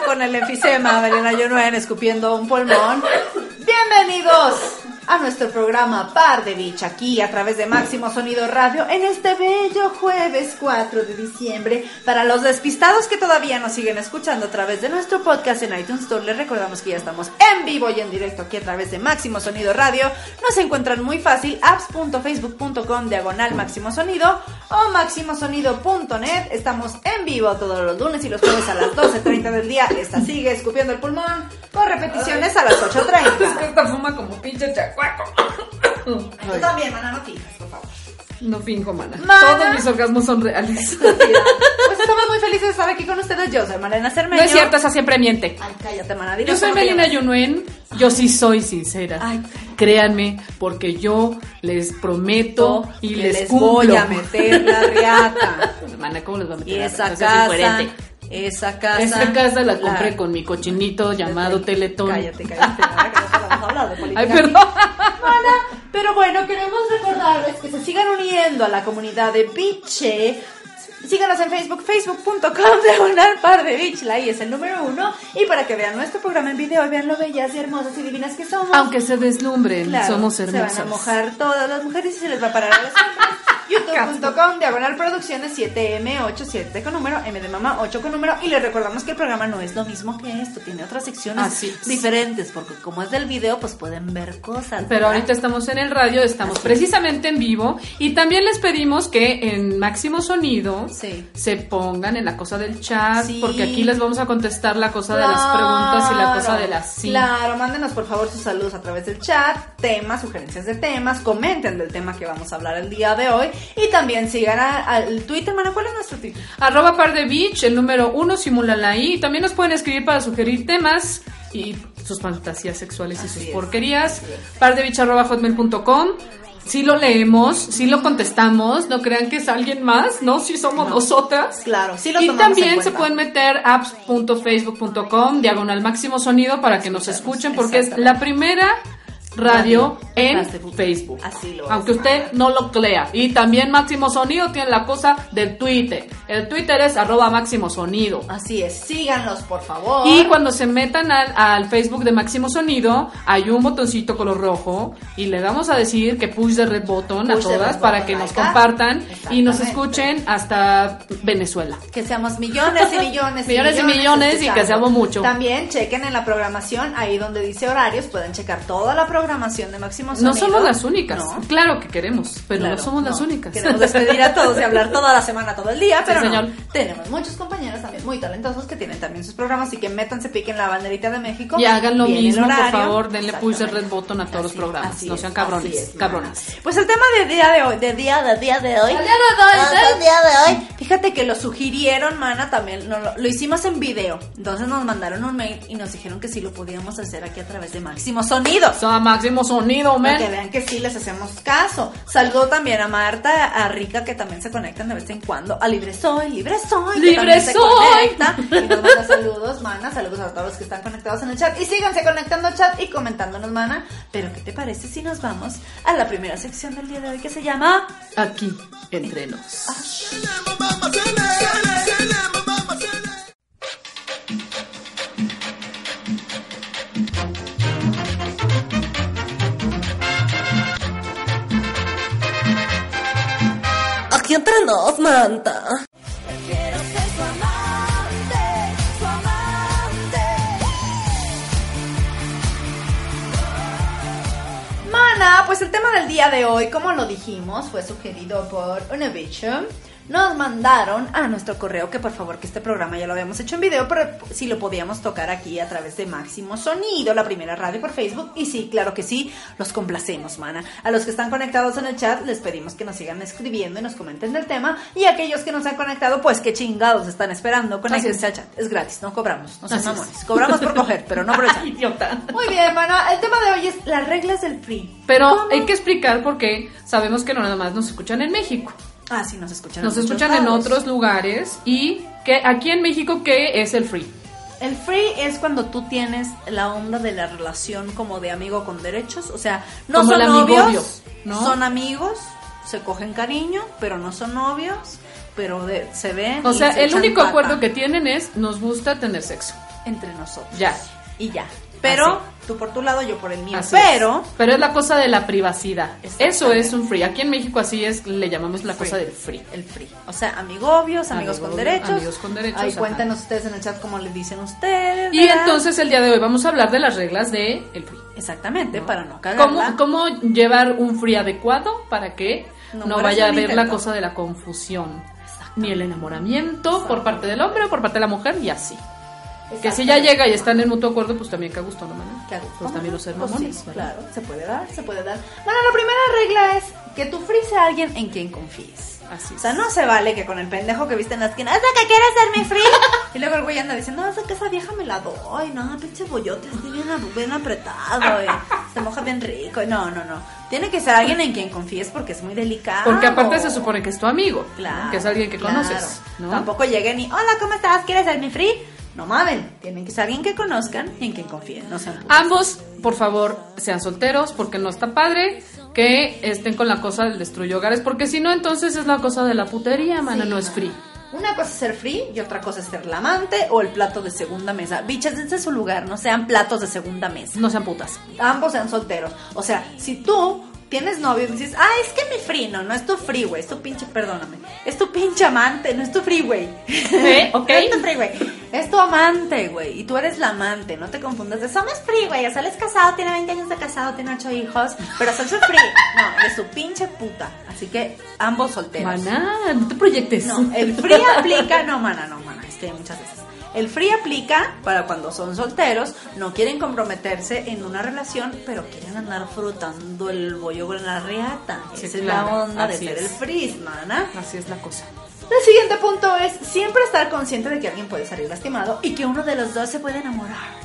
Con el enfisema Belena Yonuen escupiendo un pulmón. Bienvenidos a nuestro programa Par de Beach, aquí a través de Máximo Sonido Radio, en este bello jueves 4 de diciembre. Para los despistados que todavía nos siguen escuchando a través de nuestro podcast en iTunes Store, les recordamos que ya estamos en vivo y en directo aquí a través de Máximo Sonido Radio. Nos encuentran muy fácil, apps.facebook.com diagonal Máximo Sonido o máximosonido.net. Estamos en vivo todos los lunes y los jueves a las 12.30 del día. Esta sigue escupiendo el pulmón con repeticiones a las 8.30. Esta fuma como pinche chacuaco. Tú también, mana, no fijas, por favor. No finjo, mana. Mana. Todos mis orgasmos son reales. Pues estamos muy felices de estar aquí con ustedes. Yo soy Malena Cermeño. No es cierto, esa siempre miente. Ay, cállate, mana. Yo soy Melina. Yunuen. Yo sí soy sincera. Ay. Créanme, porque yo les prometo y que les, les cumplo. voy a meter la riata. Mana, ¿cómo les va a meter Y la esa riata? Eso es casa. Esa casa. Esta casa la la- compré con mi cochinito llamado Teletón. Cállate, cállate, que no podemos hablar de política Ay, perdón. Pero bueno, queremos recordarles que se sigan uniendo a la comunidad de Biche. Síganos en Facebook, facebook.com diagonal par de Beach, la I es el número uno. Y para que vean nuestro programa en video vean lo bellas y hermosas y divinas que somos. Aunque se deslumbren, Claro, somos Se hermosas. van a mojar todas las mujeres y se les va a parar a las hombres. youtube.com diagonal producciones 7M87 con número, M de mamá 8 con número y les recordamos que el programa no es lo mismo que esto, tiene otras secciones Así diferentes porque como es del video pues pueden ver cosas. Pero ¿verdad? ahorita estamos en el radio, estamos precisamente en vivo y también les pedimos que en máximo sonido Sí. se pongan en la cosa del chat Sí. porque aquí les vamos a contestar la cosa de las preguntas y la cosa de las sí. Claro, mándenos por favor sus saludos a través del chat, temas, sugerencias de temas, comenten del tema que vamos a hablar el día de hoy y también sigan al Twitter, mana, ¿cuál es nuestro Twitter? Arroba par de beach, el número uno, simula la I. También nos pueden escribir para sugerir temas y sus fantasías sexuales y sus es, porquerías. así es. Par de beach arroba hotmail.com. Si lo leemos, si lo contestamos, no crean que es alguien más, ¿no? Si somos nosotras. Claro, sí lo Y también se pueden meter apps.facebook.com, diagonal máximo sonido, para que nos escuchen, porque es la primera radio en Facebook. Facebook. Así lo es. Aunque usted no lo crea. Y también Máximo Sonido tiene la cosa del Twitter. El Twitter es arroba Máximo Sonido. Así es, síganlos por favor. Y cuando se metan al, al Facebook de Máximo Sonido, hay un botoncito color rojo y le vamos a decir que push the red button a Push todas para que nos compartan y nos escuchen hasta Venezuela. que seamos millones y millones Millones y millones y que seamos mucho. También chequen en la programación, ahí donde dice horarios, pueden checar toda la programación de Máximo Sonido. No somos las únicas. No. Claro que queremos, pero Claro, no somos las únicas. Queremos despedir a todos y hablar toda la semana, todo el día, pero señor. tenemos muchos compañeros también muy talentosos que tienen también sus programas y que métanse, piquen la banderita de México. Y hagan lo el mismo, por favor, denle push the Exactamente. red button a todos los programas. No sean cabrones, es, cabronas. Pues el tema del día de hoy, del día, del día de hoy. Del día de hoy, día de hoy. Fíjate que lo sugirieron, mana, también no, lo, lo hicimos en video. Entonces nos mandaron un mail y nos dijeron que sí lo podíamos hacer aquí a través de Máximo Sonido. O sea, Máximo Sonido, Para que vean que sí les hacemos caso. Saludo también a Marta, a Rica, que también se conectan de vez en cuando. A Libre Soy, Libre Soy. que Libre se Soy. conecta. Y nos manda saludos, mana. Saludos a todos los que están conectados en el chat. Y síganse conectando al chat y comentándonos, mana. Pero, ¿qué te parece si nos vamos a la primera sección del día de hoy que se llama... Aquí, entre nos. Aquí entre nos, manta. Quiero ser su amante, su amante. Mana, pues el tema del día de hoy, como lo dijimos, fue sugerido por Univision. Nos mandaron a nuestro correo que por favor que este programa ya lo habíamos hecho en video, pero si lo podíamos tocar aquí a través de Máximo Sonido, la primera radio por Facebook. Y sí, claro que sí, los complacemos, mana. A los que están conectados en el chat les pedimos que nos sigan escribiendo y nos comenten del tema. Y aquellos que no se han conectado, pues qué chingados están esperando. Conéctense al chat. Es gratis, no cobramos, no sean mamones. Cobramos por coger, pero no por el chat. Idiota. Muy bien, mana. El tema de hoy es las reglas del free. Pero ¿Cómo? hay que explicar porque sabemos que no nada más nos escuchan en México. Ah, sí, nos escuchan. Nos en escuchan en otros lugares y que aquí en México qué es el free. El free es cuando tú tienes la onda de la relación como de amigo con derechos. O sea, no Como son el novios, son amigos, se cogen cariño, pero no son novios, pero de- se ven. O sea, se el único pata acuerdo que tienen es nos gusta tener sexo. Entre nosotros. Ya. Y ya. Pero Así. tú por tu lado, yo por el mío. Así pero. es. pero es la cosa de la privacidad. Eso es un free. Aquí en México así es, le llamamos la cosa del free. El free. O sea, amigobios, amigos con derechos. amigos con derechos, Ahí ajá. cuéntenos ustedes en el chat cómo les dicen ustedes. Y ¿verdad? entonces el día de hoy vamos a hablar de las reglas de el free. Exactamente, para no cagarla. ¿Cómo, ¿Cómo llevar un free adecuado para que No vaya a haber la cosa de la confusión? Ni el enamoramiento por parte del hombre o por parte de la mujer y así. Que si ya llega y están en mutuo acuerdo, pues también que a gusto, ¿no, mana? Que a gusto. Pues también los ser Pues sí, claro, se puede dar, se puede dar. Bueno, la primera regla es que tú fríes a alguien en quien confíes. Así O es. sea, no se vale que con el pendejo que viste en la esquina, ¿es la que quieres ser mi free? y luego el güey anda diciendo, no, es que esa vieja me la doy, no, pinche bollote, así bien, bien apretado, eh, se moja bien rico. No, no, no. Tiene que ser alguien en quien confíes porque es muy delicado. Porque aparte se supone que es tu amigo, ¿no? Claro, que es alguien que claro. conoces, ¿no? Tampoco lleguen y, hola, ¿cómo estás? ¿Quieres ser mi free? No mamen, tienen que ser alguien que conozcan y en quien confíen, no sean. Ambos, por favor, sean solteros porque no está padre que estén con la cosa del destruye hogares, porque si no, entonces es la cosa de la putería, mana, Sí, no es free. Una cosa es ser free y otra cosa es ser la amante o el plato de segunda mesa. Bichas, dense su lugar, no sean platos de segunda mesa. No sean putas. Ambos sean solteros. O sea, si tú tienes novio y dices, ah, es que mi free, no, no es tu free, güey, es tu pinche, perdóname, es tu pinche amante, no es tu free, güey. ¿Eh? Ok. No es tu free, güey. Es tu amante, güey, y tú eres la amante, no te confundas de somos free, güey, o sea, él es casado, tiene 20 años de casado, tiene 8 hijos, pero soy su free. No, eres su pinche puta. Así que ambos solteros. Maná, no te proyectes. No, el free aplica, no, mana, no, mana, es que muchas veces. El free aplica para cuando son solteros, no quieren comprometerse en una relación, pero quieren andar frotando el bollo con la riata. Sí, Esa claro, es la onda de ser es. el free, mana. Así es la cosa. El siguiente punto es siempre estar consciente de que alguien puede salir lastimado y que uno de los dos se puede enamorar.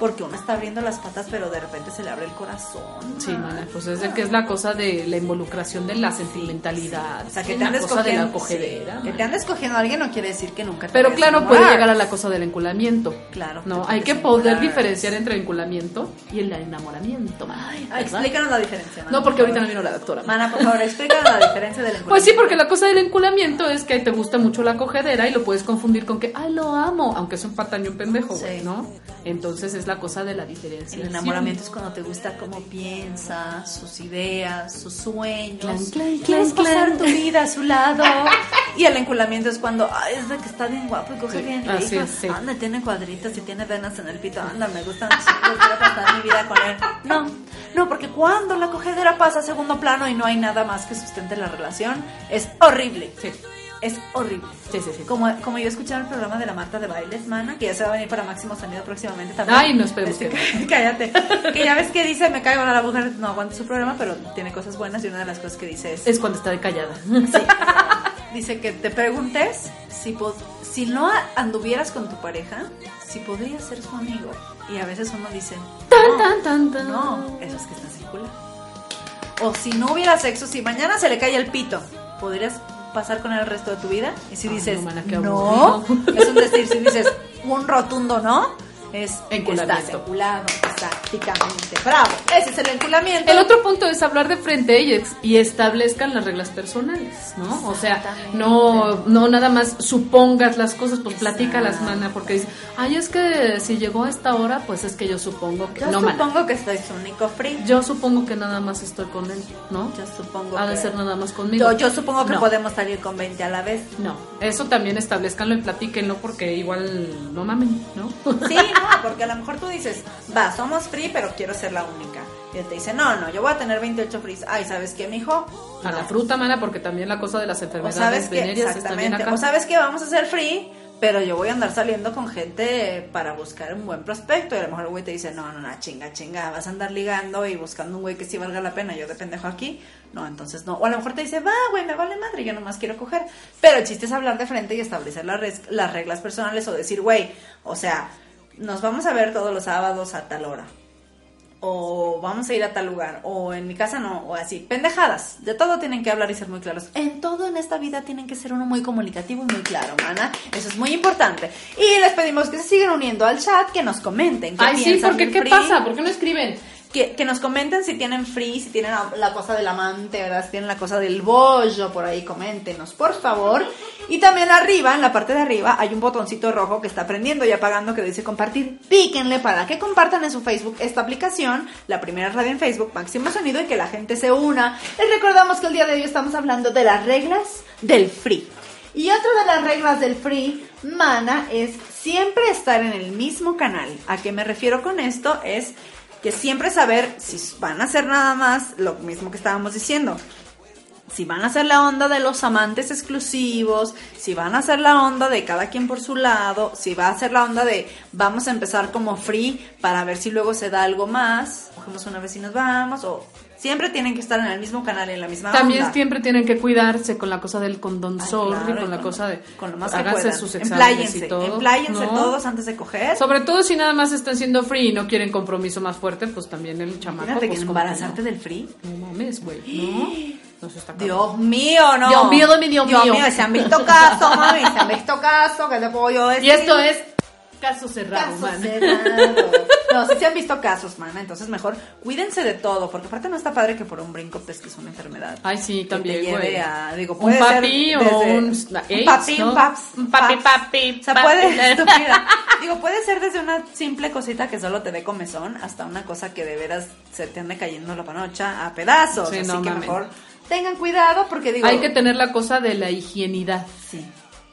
Porque uno está abriendo las patas, pero de repente se le abre el corazón. Sí, mana, pues es de que es la cosa de la involucración de la sentimentalidad. O sea, que te andes cosa de la cogiendo. cogedera. sí, que te andes cogiendo a alguien no quiere decir que nunca te Pero claro, puede llegar a la cosa del enculamiento. Claro, No, hay que poder diferenciar entre el enculamiento y el enamoramiento, mana, ¿verdad? Explícanos la diferencia. mana, No, porque por ahorita no vino la doctora. Mana, por favor, explícanos la diferencia del Pues sí, porque la cosa del enculamiento es que te gusta mucho la cogedera y lo puedes confundir con que, ay, lo amo, aunque es un pataño un pendejo, güey. ¿no? Entonces es la cosa de la diferencia. El enamoramiento es cuando te gusta cómo piensa, sus ideas, sus sueños. Clan, clan, Quieres clan, pasar tu vida a su lado. y el enculamiento es cuando, ay, es de que está bien guapo y coge Sí, bien así rico. es, sí. Anda, tiene cuadritos y tiene venas en el pito. Anda, me gustan chicos, quiero pasar mi vida con él. No, no, porque cuando la cogedera pasa a segundo plano y no hay nada más que sustente la relación, es horrible. Sí. Es horrible. Sí, sí, sí. Como, como yo escuchaba el programa de la Marta de Bailes, mana, que ya se va a venir para Máximo Sonido próximamente también. Ay, no, esperemos Este, que Cállate. Que ya ves que dice, me caigo a la mujer, no aguanta su programa, pero tiene cosas buenas y una de las cosas que dice es... Es cuando está de callada. Sí. Dice que te preguntes si, pod- si no anduvieras con tu pareja, si podrías ser su amigo. Y a veces uno dice, Tan, tan, tan, tan. no, eso es que estás circular. O si no hubiera sexo, si mañana se le cae el pito, ¿podrías pasar con el resto de tu vida? Y si Ay, dices, no, es un decir, si dices un rotundo no, es Enculamiento. estás enculado, Prácticamente. Bravo. Ese es el enculamiento. El otro punto es hablar de frente y, ex- y establezcan las reglas personales, ¿no? O sea, no, no nada más supongas las cosas, pues platícalas, mana, porque dices, ay, es que si llegó a esta hora, pues es que yo supongo que... Yo no, mana. supongo que estoy su único free. Yo supongo que nada más estoy con él, ¿no? Yo supongo Ha de que- ser nada más conmigo. Yo, yo supongo que No. podemos salir con 20 a la vez. No, eso también establezcanlo y platíquenlo porque igual no mamen, ¿no? Sí, no, porque a lo mejor tú dices, va, somos free, pero quiero ser la única. Y él te dice, no, no, yo voy a tener 28 frees. Ay, ¿sabes qué, mijo? A la fruta, mana, porque también la cosa de las O enfermedades sabes que, venéreas está bien exactamente, acá. o sabes que vamos a ser free, pero yo voy a andar saliendo con gente para buscar un buen prospecto. Y a lo mejor el güey te dice, no, no, no, chinga, chinga, vas a andar ligando y buscando un güey que sí valga la pena. Yo de pendejo aquí. No, entonces no. O a lo mejor te dice, va, güey, me vale madre, yo nomás quiero coger. Pero el chiste es hablar de frente y establecer las, las reglas personales o decir, güey, o sea, nos vamos a ver todos los sábados a tal hora o vamos a ir a tal lugar, o en mi casa no, o así. Pendejadas. De todo tienen que hablar y ser muy claros. En todo en esta vida tienen que ser uno muy comunicativo y muy claro, mana. Eso es muy importante. Y les pedimos que se sigan uniendo al chat, que nos comenten. qué Ay, sí, piensan porque ¿qué free. pasa? ¿Por qué no escriben? Que, nos comenten si tienen free, si tienen la, la cosa del amante, ¿verdad? Si tienen la cosa del bollo, por ahí coméntenos, por favor. Y también arriba, en la parte de arriba, hay un botoncito rojo que está prendiendo y apagando que dice compartir. Píquenle para que compartan en su Facebook esta aplicación, la primera radio en Facebook, Máximo Sonido, y que la gente se una. Les recordamos que el día de hoy estamos hablando de las reglas del free. Y otra de las reglas del free, mana, es siempre estar en el mismo canal. ¿A qué me refiero con esto? Es que siempre saber si van a hacer nada más lo mismo que estábamos diciendo. Si van a hacer la onda de los amantes exclusivos, si van a hacer la onda de cada quien por su lado, si va a hacer la onda de vamos a empezar como free para ver si luego se da algo más, cogemos una vez y nos vamos, o siempre tienen que estar en el mismo canal, en la misma También onda. siempre tienen que cuidarse con la cosa del condón Ay, sorry, claro, con la cosa de con lo más que háganse puedan. sus exámenes y todo. empláyense ¿no? todos antes de coger. Sobre todo si nada más están siendo free y no quieren compromiso más fuerte, pues también el chamaco. Imagínate pues, que embarazarte no. del free. No mames, güey, ¿no? Está. Dios mío, no. Dios mío, mi Dios mío. se han visto casos, mami, se han visto casos, ¿qué te puedo yo decir? Y esto es caso cerrado, Casos man. cerrados. No, sí se han visto casos, mana, entonces mejor cuídense de todo, porque aparte no está padre que por un brinco pesques una enfermedad. Ay, sí, que también, te lleve a, digo, Un puede papi ser o desde- un un papi, ¿no? un paps, Un papi, papi, O sea, papi. puede, estúpida. Digo, puede ser desde una simple cosita que solo te dé comezón hasta una cosa que de veras se te ande cayendo la panocha a pedazos. Sí, Así no que mamen. mejor tengan cuidado porque digo, Hay que tener la cosa de la higienidad. Sí,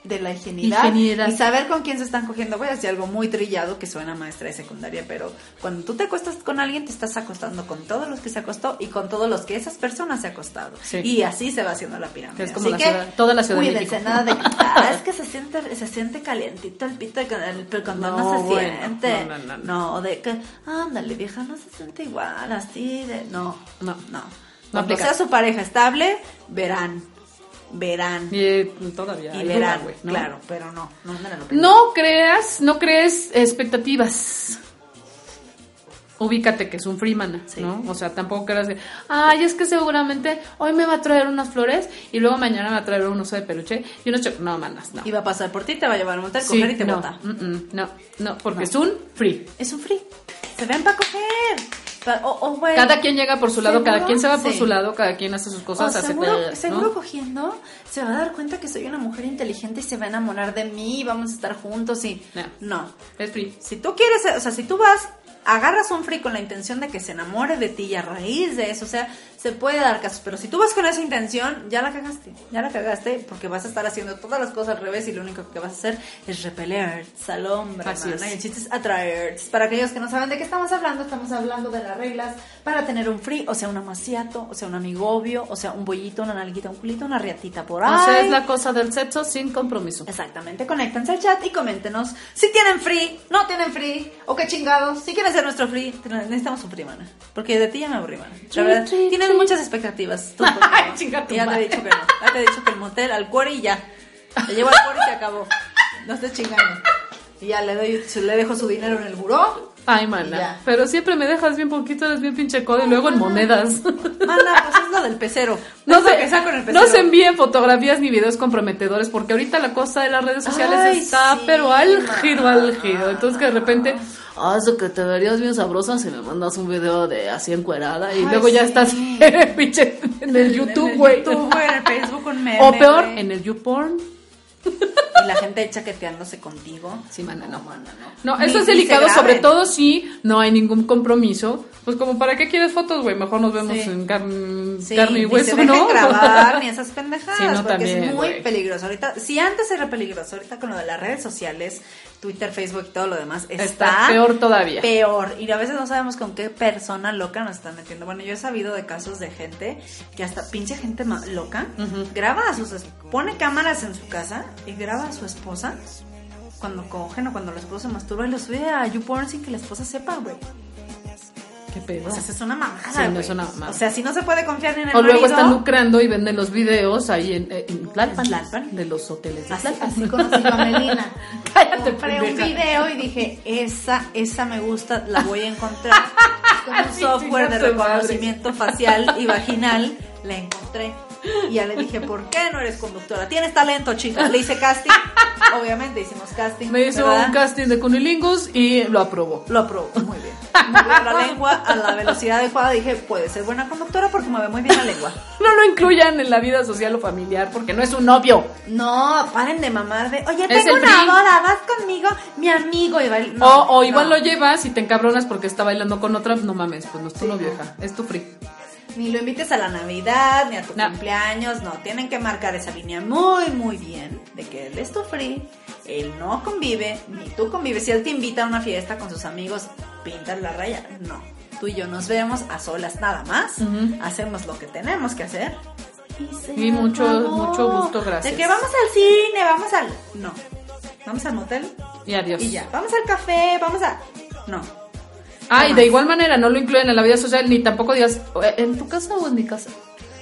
de la higienidad, Higienidad. y saber con quién se están cogiendo. Voy a decir algo muy trillado que suena a maestra de secundaria, pero cuando tú te acuestas con alguien, te estás acostando con todos los que se acostó y con todos los que esas personas se ha acostado. Sí. Y así se va haciendo la pirámide. Es como Así la que ciudad- toda la Ciudad de cuídense, México. nada de "Ah, es que se siente, se siente calientito el pito el, pero cuando no, No, se bueno, siente. no, no, no, no. De que, ándale, vieja, no se siente igual, así de. No, No. no. Cuando sea su pareja estable, verán. Verán Y eh, todavía. y verán, duda, güey, ¿no? claro, pero no, no. No creas, no crees expectativas. Ubícate que es un freeman, Sí. ¿no? O sea, tampoco creas de, ay, es que seguramente hoy me va a traer unas flores y luego mañana me va a traer un oso de peluche y unos No, manas, no. Y va a pasar por ti, te va a llevar a motel, Sí, coger y te no, bota. mm, mm, no, no, porque No. es un free. Es un free. Se ven para coger. O, o, Cada quien llega por su lado, cada quien se va por Sí. su lado, cada quien hace sus o cosas, hace seguro, seguro cogiendo se va a dar cuenta que soy una mujer inteligente y se va a enamorar de mí y vamos a estar juntos y... No. No. Es free. Si tú quieres, o sea, si tú vas, agarras un free con la intención de que se enamore de ti y a raíz de eso, o sea, se puede dar casos, pero si tú vas con esa intención, ya la cagaste, ya la cagaste porque vas a estar haciendo todas las cosas al revés y lo único que vas a hacer es repeler al hombre, Así es. y el chiste es atraer. Para aquellos que no saben de qué estamos hablando, estamos hablando de las reglas para tener un free, o sea, un amaciato, o sea, un amigobio, o sea, un bollito, una nalguita, un culito, una riatita por ahí. O sea, es la cosa del sexo sin compromiso. Exactamente, conéctense al chat y coméntenos si tienen free, no tienen free, o qué chingados, si quieren ser nuestro free, necesitamos un free, mana. Porque de ti ya me aburrí, mana. La verdad, tri. Muchas expectativas. tú, Ay, chinga tu ya te he dicho que no, ya te he dicho que el motel al cuore y ya. Le llevo al cuore y se acabó. No estés chingando. Y ya le doy, le dejo su dinero en el buró. Ay, mana. Pero siempre me dejas bien poquito, eres bien pinche codo y luego en monedas. Mana, pues es lo del pecero. No se, que saco en el pecero. no se envíen fotografías ni videos comprometedores porque ahorita la cosa de las redes sociales Ay, está sí, pero álgido, álgido. Entonces que de repente, ah, eso que te verías bien sabrosa si me mandas un video de así encuerada y Ay, luego ya estás pinche, en el YouTube, En el güey. YouTube, güey, en el Facebook, un meme. O peor, güey. en el YouPorn. Y la gente chaqueteándose contigo. Sí, mana, no. mana, no. No, Ni- eso es ni se delicado, sobre todo si no hay ningún compromiso. Pues como, ¿para qué quieres fotos, güey? Mejor nos vemos Sí. en carne, Sí, carne y ni hueso, se dejen ¿no? grabar ni esas pendejadas Sí, no, porque también, es muy güey. peligroso ahorita si antes era peligroso ahorita con lo de las redes sociales Twitter Facebook y todo lo demás está, Está peor todavía. peor. Y a veces no sabemos con qué persona loca nos están metiendo. Bueno yo he sabido de casos de gente que hasta pinche gente loca graba a sus pone cámaras en su casa y graba a su esposa cuando cogen o cuando la esposa se masturba y lo sube a YouPorn sin que la esposa sepa güey Qué pedo. o sea, es una mamada, Sí, no es una mamada. O sea, si no se puede confiar en el O luego marido, están lucrando y venden los videos ahí en, eh, en Tlalpan, Tlalpan. de los hoteles de Así, Tlalpan. así conocí yo a Melina. Cállate, Compré un pendeja. video y dije, esa, esa me gusta, la voy a encontrar. Con un software de reconocimiento facial y vaginal, la encontré. Y ya le dije, ¿por qué no eres conductora? Tienes talento, chica. Le hice casting. Obviamente hicimos casting. Me hizo ¿verdad? un casting de cunilingus y lo aprobó. Lo aprobó, muy bien. Movió la lengua a la velocidad adecuada. Dije, puede ser buena conductora porque mueve muy bien la lengua. No lo incluyan en la vida social o familiar porque no es un novio. No, paren de mamar de, oye, Es tengo una boda, vas conmigo, mi amigo. Y bail- no, o o igual no. lo llevas y te encabronas porque está bailando con otra, no mames, pues no es tu novio, hija, es tu free. Ni lo invites a la Navidad, ni a tu No. cumpleaños, no. Tienen que marcar esa línea muy, muy bien de que él es tu free, él no convive, ni tú convives. Si él te invita a una fiesta con sus amigos, pintas la raya. No. Tú y yo nos vemos a solas nada más, hacemos lo que tenemos que hacer. Y, Y mucho- acabó. mucho gusto, gracias. De que vamos al cine, vamos al... No. Vamos al motel Y adiós. y ya. Vamos al café, vamos a... No. Ah, y de igual manera no lo incluyen en la vida social ni tampoco digas "Eh, en tu casa o en mi casa.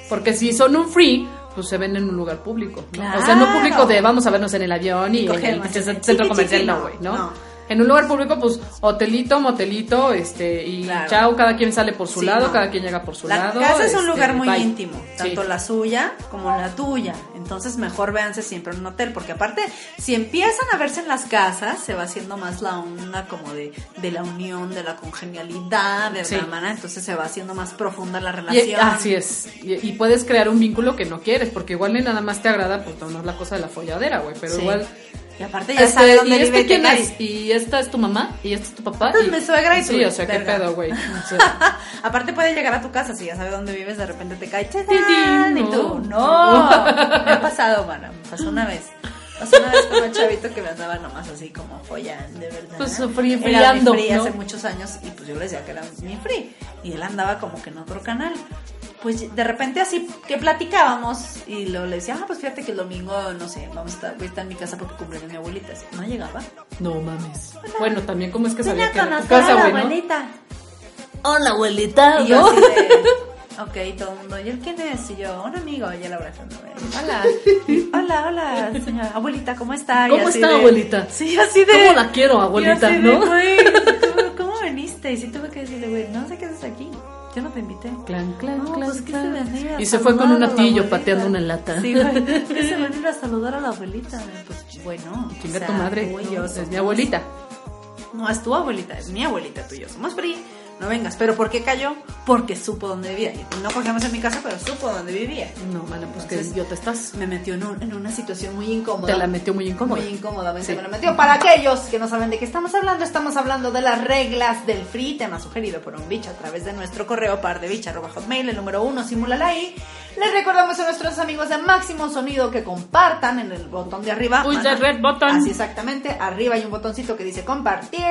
Porque si son un free, pues se ven en un lugar público. ¿no? O sea, no público de vamos a vernos en el avión y, en el centro comercial, no, güey, ¿no? no. En un lugar público, pues hotelito, motelito, este, y Claro. chao, cada quien sale por su Sí, lado, no. cada quien llega por su La lado. casa es un este, lugar muy bye. íntimo, tanto Sí. la suya como la tuya. Entonces mejor véanse siempre en un hotel, porque aparte, si empiezan a verse en las casas, se va haciendo más la onda como de, de la unión, de la congenialidad, de Sí. la hermana, entonces se va haciendo más profunda la Y- relación. así es. Y, y puedes crear un vínculo que no quieres, porque igual ni nada más te agrada, pues no es la cosa de la folladera, güey. Pero igual. Y aparte ya Este, sabe dónde ¿Y vive este y quién es? ¿Y esta es tu mamá? ¿Y este es tu papá? Esta es mi suegra y Sí, o sea, qué verga. pedo, güey. O sea, Aparte puede llegar a tu casa, si ya sabe dónde vives, de repente te cae, y tú, no. me ha pasado, mana, me pasó una vez. Pasó una vez con un chavito que me andaba nomás así como follando, de verdad. Pues, free- Era mi friando, free ¿no? hace muchos años y pues yo le decía que era mi free. Y él andaba como que en otro canal. Pues de repente así que platicábamos y luego le decía, ah, pues fíjate que el domingo, no sé, vamos a estar, voy a estar en mi casa porque cumpleaños mi abuelita. Así, No llegaba. no mames. Bueno, también, ¿cómo es que sabía que era tu conocer a casa, la abuelita. Hola, abuelita. Y yo así de, ok, todo el mundo, ¿y él quién es? Y yo, un amigo, y él abrazando. Hola, hola, hola, señora, abuelita, ¿cómo está? Y ¿Cómo así está, de- abuelita? Sí, así de... ¿Cómo la quiero, y abuelita, de, no? güey, ¿cómo, ¿cómo veniste? Y sí tuve que decirle, güey, no sé qué haces aquí, yo no te invité. Clan, clan, No, clan, pues que clan. se venía Y se fue con un atillo pateando una lata. Sí, güey, que se van a ir a saludar a la abuelita. Pues bueno, Chinga o sea, tu madre. tú y yo Es mi abuelita. no, es tu abuelita, es mi abuelita, tú y yo somos free. No vengas, pero ¿por qué cayó? Porque supo dónde vivía. Y No cogemos en mi casa, pero supo dónde vivía. No, mana, pues que Entonces, idiota estás. Me metió en, un- en una situación muy incómoda. Te la metió muy incómoda. Muy incómodamente Sí. me la metió. Para aquellos que no saben de qué estamos hablando, estamos hablando de las reglas del free, tema sugerido por un bicho a través de nuestro correo hotmail, el número uno, simúlala ahí. Les recordamos a nuestros amigos de Máximo Sonido que compartan en el botón de arriba. Uy, red button. Así exactamente, arriba hay un botoncito que dice compartir.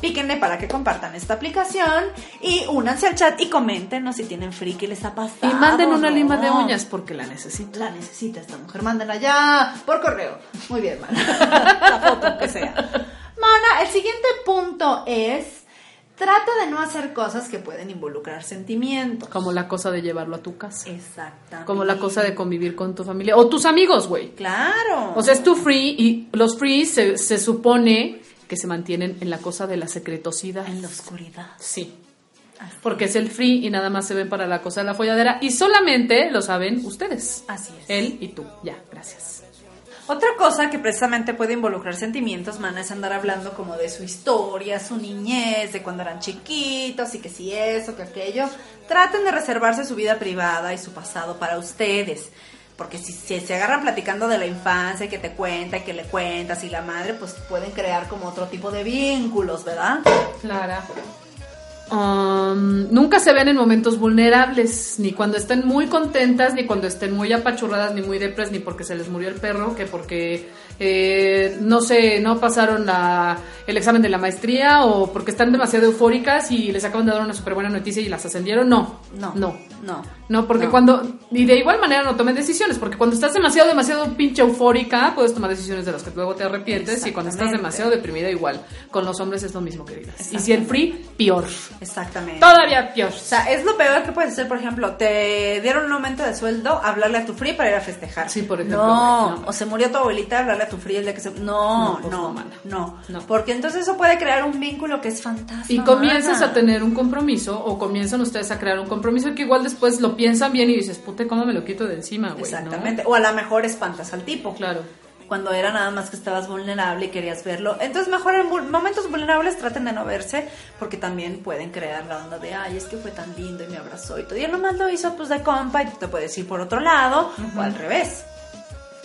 Píquenle para que compartan esta aplicación y únanse al chat y coméntenos si tienen free que les ha pasado. Y manden una lima de uñas porque la necesito. La necesita esta mujer, mándenla ya por correo. Muy bien, mana. La foto que sea. Mana, el siguiente punto es trata de no hacer cosas que pueden involucrar sentimientos. Como la cosa de llevarlo a tu casa. Exactamente. Como la cosa de convivir con tu familia. O tus amigos, güey. Claro. O sea, es tu free y los free se, se supone que se mantienen en la cosa de la secretosidad. en la oscuridad. Sí. Porque es el free y nada más se ven para la cosa de la folladera y solamente lo saben ustedes. Así es. Él y tú. Ya, gracias. Otra cosa que precisamente puede involucrar sentimientos, mana, es andar hablando como de su historia, su niñez, de cuando eran chiquitos y que si eso, que aquello. Traten de reservarse su vida privada y su pasado para ustedes. Porque si, si se agarran platicando de la infancia, que te cuenta y que le cuentas y la madre, pues pueden crear como otro tipo de vínculos, ¿verdad? Clara. Um, nunca se ven en momentos vulnerables, ni cuando estén muy contentas, ni cuando estén muy apachurradas, ni muy depres, ni porque se les murió el perro, que porque eh, no sé, no pasaron la, el examen de la maestría o porque están demasiado eufóricas y les acaban de dar una súper buena noticia y las ascendieron. No, No. no. No. No, porque No. cuando. Y de igual manera no tomen decisiones, porque cuando estás demasiado, demasiado pinche eufórica, puedes tomar decisiones de las que luego te arrepientes. Y cuando estás demasiado deprimida, igual. Con los hombres es lo mismo, queridas. Y si el free, peor. Exactamente. Todavía peor. O sea, es lo peor que puedes hacer, por ejemplo, te dieron un aumento de sueldo, hablarle a tu free para ir a festejar. Sí, por ejemplo, No, no. o se murió tu abuelita, hablarle a tu free el día que se... No, No, no, no, mana. no, No. Porque entonces eso puede crear un vínculo que es fantástico. Y comienzas a tener un compromiso, o comienzan ustedes a crear un compromiso que igual después lo piensan bien y dices, puta, ¿cómo me lo quito de encima, güey? ¿no? Exactamente. O a lo mejor espantas al tipo. Claro. Cuando era nada más que estabas vulnerable y querías verlo. Entonces, mejor en momentos vulnerables traten de no verse, porque también pueden crear la onda de, ay, es que fue tan lindo y me abrazó y todo. Y él nomás lo hizo pues de compa y tú te puedes ir por otro lado o al revés.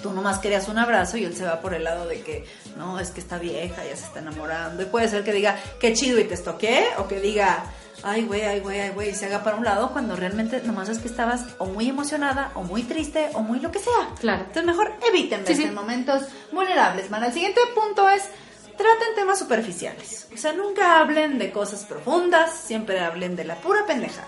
Tú nomás querías un abrazo y él se va por el lado de que, no, es que está vieja, ya se está enamorando. Y puede ser que diga, qué chido y te estoqué, o que diga, ay, güey, ay, güey, ay, güey, y se haga para un lado cuando realmente nomás es que estabas o muy emocionada, o muy triste, o muy lo que sea. Claro. Entonces mejor eviten Sí, en momentos vulnerables, man. El siguiente punto es traten temas superficiales. O sea, nunca hablen de cosas profundas, siempre hablen de la pura pendejada.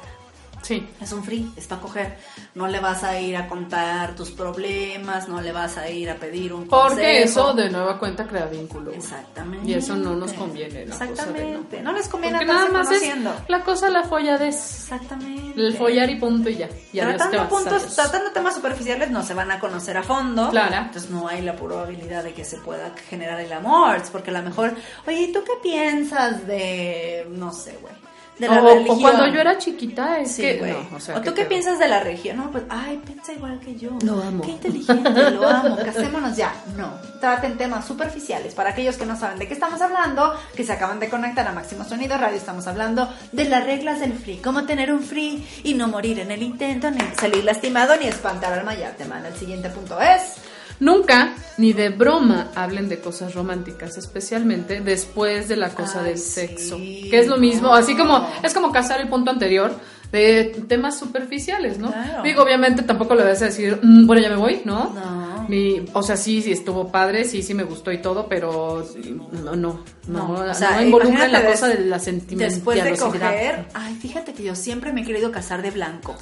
Sí. Es un free, es para coger. No le vas a ir a contar tus problemas, no le vas a ir a pedir un Porque consejo. eso de nueva cuenta crea vínculo. Exactamente. Y eso no nos conviene. La Exactamente. Cosa de no. les conviene Porque nada más conociendo. es la cosa la folladez. Exactamente. El follar y punto y ya. Y tratando puntos, adiós. tratando temas superficiales no se van a conocer a fondo. Claro. Entonces no hay la probabilidad de que se pueda generar el amor. Porque a lo mejor, oye, ¿y tú qué piensas de, no sé, güey? De la o, religión. o cuando yo era chiquita, es Sí, que. güey. no, o sea, o tú qué piensas de la religión? No, pues, ay, piensa igual que yo. Lo amo. Qué inteligente, lo amo. Casémonos ya. No. Traten temas superficiales. Para aquellos que no saben de qué estamos hablando, que se acaban de conectar a Máximo Sonido Radio, estamos hablando de las reglas del free. Cómo tener un free y no morir en el intento, ni salir lastimado, ni espantar al mayate, man. El siguiente punto es. Nunca, ni de broma, hablen de cosas románticas, especialmente después de la cosa Ay, del sí, sexo. Que es lo mismo, no. así como, es como casar el punto anterior de temas superficiales, ¿no? Claro. Digo, obviamente tampoco le vas a decir, "Mm, bueno, ya me voy, ¿no? No. O sea, sí, sí estuvo padre, sí, sí me gustó y todo, pero no, no, no, o no, sea, involucra la cosa de la Después de coger, ay, fíjate que yo siempre me he querido casar de blanco.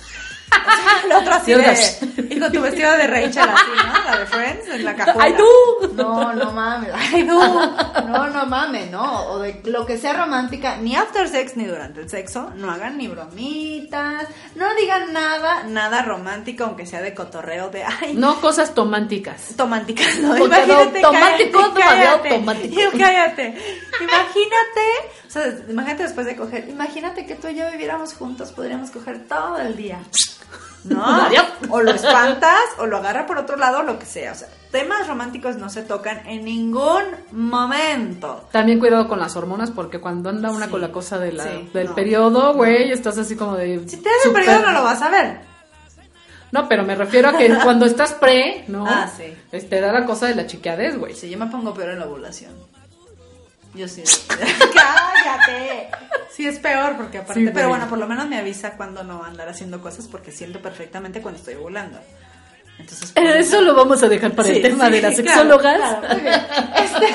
El otro así de, y con tu vestido de Rachel así, ¿no? La de Friends en la cajuela. ¡Ay, tú! No, no mames. Ay, tú. No, no mames, no. O de lo que sea romántica, ni after sex ni durante el sexo. No hagan ni bromitas. No digan nada, nada romántico, aunque sea de cotorreo de, ay, No cosas tománticas. tománticas, ¿no? Imagínate, automático, cállate, cállate. cállate. Imagínate, sea, imagínate después de coger, imagínate que tú y yo viviéramos juntos, podríamos coger todo el día. No, o lo espantas, o lo agarra por otro lado, lo que sea. O sea, temas románticos no se tocan en ningún momento. También cuidado con las hormonas porque cuando anda una Sí, con la cosa de la, sí, del no. periodo, güey, estás así como de... Si te das el periodo no lo vas a ver. No, pero me refiero a que cuando estás pre, ¿no? Ah, sí. Te da la cosa de la chiqueadez, güey. Sí, yo me pongo peor en la ovulación. Yo sí. ¡Cállate! Sí, es peor porque aparte. Sí, pero bueno, por lo menos me avisa cuando no va a andar haciendo cosas porque siento perfectamente cuando estoy ovulando. Entonces. Eh, Eso lo vamos a dejar para Sí, el tema sí, de las sexólogas. claro. Este,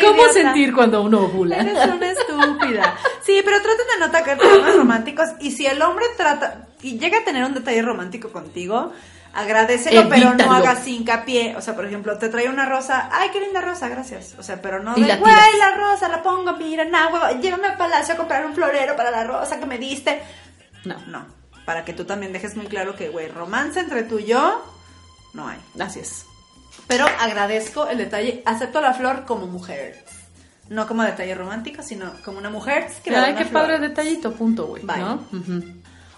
¿Cómo idiota. sentir cuando uno ovula? Eres una estúpida. Sí, pero traten de no atacar temas románticos. Y si el hombre trata y llega a tener un detalle romántico contigo, agradecelo, pero no hagas hincapié. O sea, por ejemplo, te trae una rosa. Ay, qué linda rosa, gracias. O sea, pero no de, güey, la rosa, la pongo, mira, na, huevo, llévame al palacio a comprar un florero para la rosa que me diste. No, No, para que tú también dejes muy claro que, güey, romance entre tú y yo, no hay. así es. Pero agradezco el detalle, acepto la flor como mujer. No como detalle romántico, sino como una mujer que Ay, qué flor. padre detallito, punto, güey. ¿no?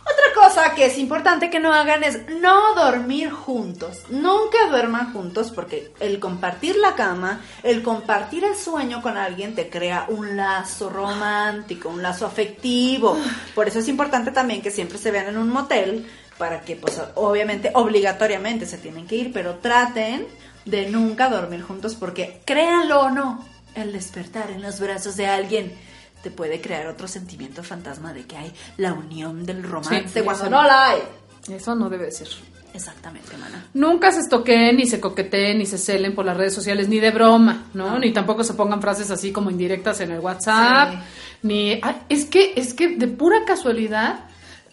Otra cosa que es importante que no hagan es no dormir juntos. Nunca duerman juntos porque el compartir la cama, el compartir el sueño con alguien te crea un lazo romántico, un lazo afectivo. Por eso es importante también que siempre se vean en un motel para que, pues, obviamente, obligatoriamente se tienen que ir, pero traten de nunca dormir juntos porque, créanlo o no, el despertar en los brazos de alguien te puede crear otro sentimiento fantasma de que hay la unión del romance Sí, cuando no la hay. Eso no debe ser. Exactamente, mana. Nunca se estoqueen, ni se coqueteen, ni se celen por las redes sociales, ni de broma, ¿no? Ni tampoco se pongan frases así como indirectas en el WhatsApp, Sí. ni... Ay, es que, es que de pura casualidad,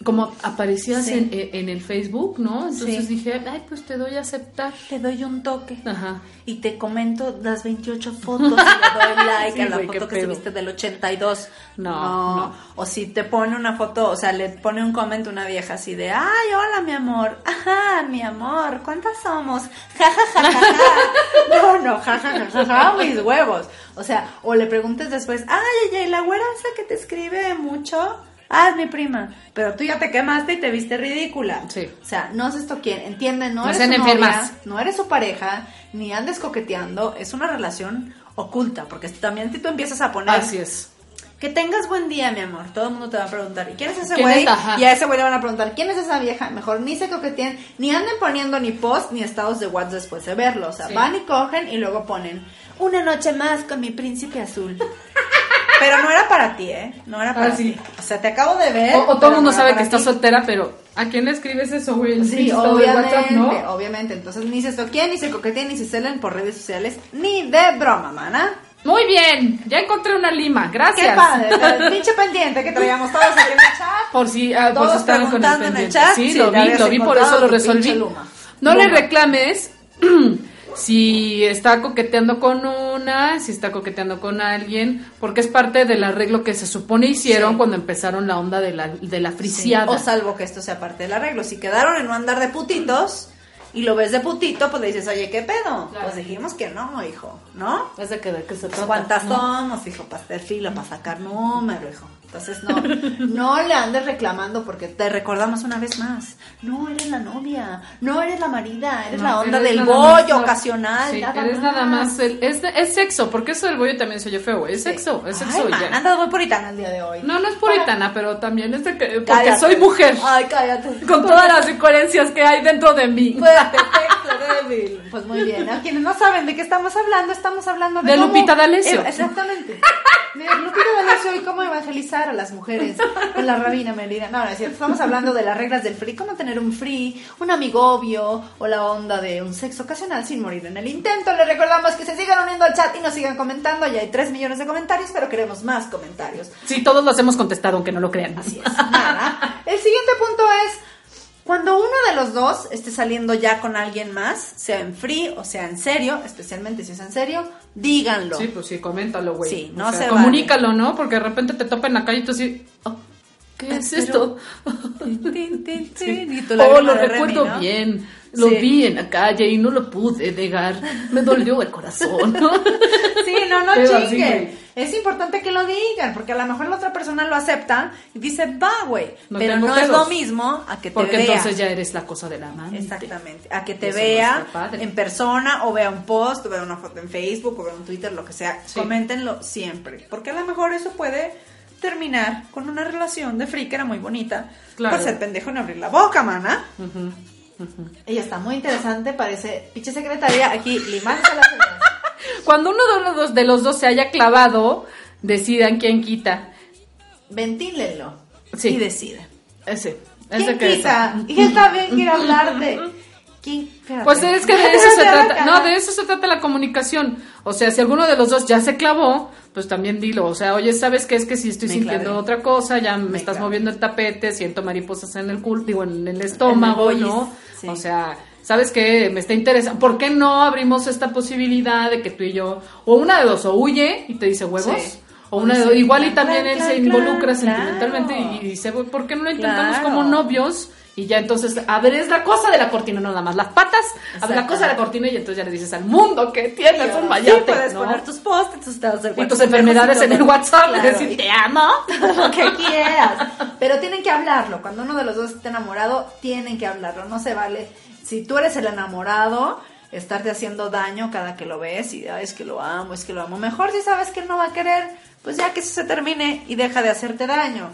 como aparecías Sí. en, en el Facebook, ¿no? Entonces Sí. dije, ay, pues te doy a aceptar. Te doy un toque. Ajá. Y te comento las 28 fotos y le doy like Sí, a la foto que pedo. subiste del 82. No, no. O si te pone una foto, o sea, le pone un comment una vieja así de, ay, hola, mi amor. Ajá, mi amor, ¿cuántas somos? Ja, ja, ja, ja, ja. No, no, ja, ja, ja, ja, ja, mis huevos. O sea, o le preguntes después, ay, ay, ay, la güera esa que te escribe mucho. Ah, es mi prima. Pero tú ya te quemaste y te viste ridícula. Sí. O sea, no se esto quién, entiende, no, No eres su novia, no eres su pareja, ni andes coqueteando, es una relación oculta, porque también si tú empiezas a poner Así es. que tengas buen día, mi amor, todo el mundo te va a preguntar, ¿y quién es ese ¿Quién güey? es? Y a ese güey le van a preguntar, ¿quién es esa vieja? Mejor ni se coqueteen, ni anden poniendo ni post ni estados de WhatsApp después de verlo, o sea, Sí. van y cogen y luego ponen una noche más con mi príncipe azul. Pero no era para ti, ¿eh? No era para Ah, sí. ti. O sea, te acabo de ver. O, o todo el mundo no sabe que estás soltera, pero ¿a quién le escribes eso, güey? Sí, obviamente, WhatsApp, ¿no? obviamente. Entonces ni se toqueen, ni se coqueteen, ni se celen por redes sociales, ni de broma, mana. Muy bien, ya encontré una lima, gracias. Qué padre, el pinche pendiente que traíamos todos aquí en el chat. Por si, ah, por Todos si estaban con el preguntando en el chat Sí, lo vi, lo vi, por eso lo resolví. luma. No le reclames si está coqueteando con una, si está coqueteando con alguien, porque es parte del arreglo que se supone hicieron Sí. cuando empezaron la onda de la, de la Sí, friciada. O salvo que esto sea parte del arreglo. Si quedaron en no andar de putitos y lo ves de putito, pues le dices, oye, ¿qué pedo? Claro. Pues dijimos que no, hijo, ¿no? Es de que, de que se Pues, trata, ¿Cuántas somos, hijo? Para hacer filo, para sacar número, hijo. Entonces, no, no le andes reclamando porque te recordamos una vez más. No eres la novia, no eres la marida, eres No, la onda eres del más bollo la- ocasional. Sí, nada eres nada más. el- es, es sexo, porque eso del bollo también se oye feo. Es Sí. sexo, es Ay, sexo man, ya. andas muy puritana el día de hoy. No, no es puritana, pero también es de que. Porque Cállate. soy mujer. Ay, cállate. Con todas las incoherencias que hay dentro de mí. Fuerte, efecto, débil. Pues muy bien. A quienes no saben de qué estamos hablando, estamos hablando de. De cómo- Lupita D'Alessio. Exactamente. De Lupita D'Alessio y cómo evangelizar a las mujeres con la rabina Melina. No, no es cierto. Estamos hablando de las reglas del free. Cómo tener un free, un amigobio o la onda de un sexo ocasional sin morir en el intento. Les recordamos que se sigan uniendo al chat y nos sigan comentando. Ya hay 3 millones de comentarios, pero queremos más comentarios. Sí, todos los hemos contestado, aunque no lo crean. Así es. Nada. El siguiente punto es cuando uno de los dos esté saliendo ya con alguien más, sea en free o sea en serio, especialmente si es en serio, díganlo. Sí, pues sí, coméntalo, güey. Sí, O no sea, se Comunícalo, ¿no? Porque de repente te topa en la calle y tú así. oh, ¿Qué es Pero- esto? Oh, lo Remy, recuerdo ¿no? bien. Lo Sí. vi en la calle y no lo pude negar. Me dolió el corazón. ¿no? Sí, no, no güey. Es importante que lo digan, porque a lo mejor la otra persona lo acepta y dice, va, güey. No Pero no es lo mismo a que te Porque vea. entonces ya eres la cosa de la amante. Exactamente, a que te Eso vea en persona o vea un post, o vea una foto en Facebook o vea un Twitter, lo que sea. Sí. Coméntenlo siempre, porque a lo mejor eso puede terminar con una relación de free que era muy bonita. Claro. Por ser pendejo en abrir la boca, mana. Ujú. Ella está muy interesante, parece pinche secretaria aquí limándose uñas. Cuando uno de los, dos, de los dos se haya clavado, decidan quién quita. Ventílenlo Sí. y deciden. Ese. ¿Quién ese que quita? Y está bien quiere hablar de... Pues es que de eso se trata. No, de eso se trata la comunicación. O sea, si alguno de los dos ya se clavó, pues también dilo. O sea, oye, ¿sabes qué? Es que si estoy Me sintiendo otra cosa, ya me, Me estás moviendo el tapete, siento mariposas en el culo, digo, en el estómago, ¿no? sí. O sea, ¿sabes qué? Me está interesando. ¿Por qué no abrimos esta posibilidad de que tú y yo, o una de dos, o huye y te dice huevos? Sí. O una de dos, igual y claro, también él claro, se involucra claro, sentimentalmente y dice, "Güey, ¿por qué no lo intentamos como novios? Y ya entonces abres la cosa de la cortina, no nada más las patas, abres la cosa de la cortina y entonces ya le dices al mundo que tienes un Sí, puedes ¿no? poner tus posts, tus estados de Y tus WhatsApp, enfermedades en el WhatsApp, Claro, decir te amo. lo que quieras. Pero tienen que hablarlo. Cuando uno de los dos está enamorado, tienen que hablarlo. No se vale. Si tú eres el enamorado, estarte haciendo daño cada que lo ves y "Ay, es que lo amo, es que lo amo. Mejor si sabes que él no va a querer, pues ya que eso se termine y deja de hacerte daño.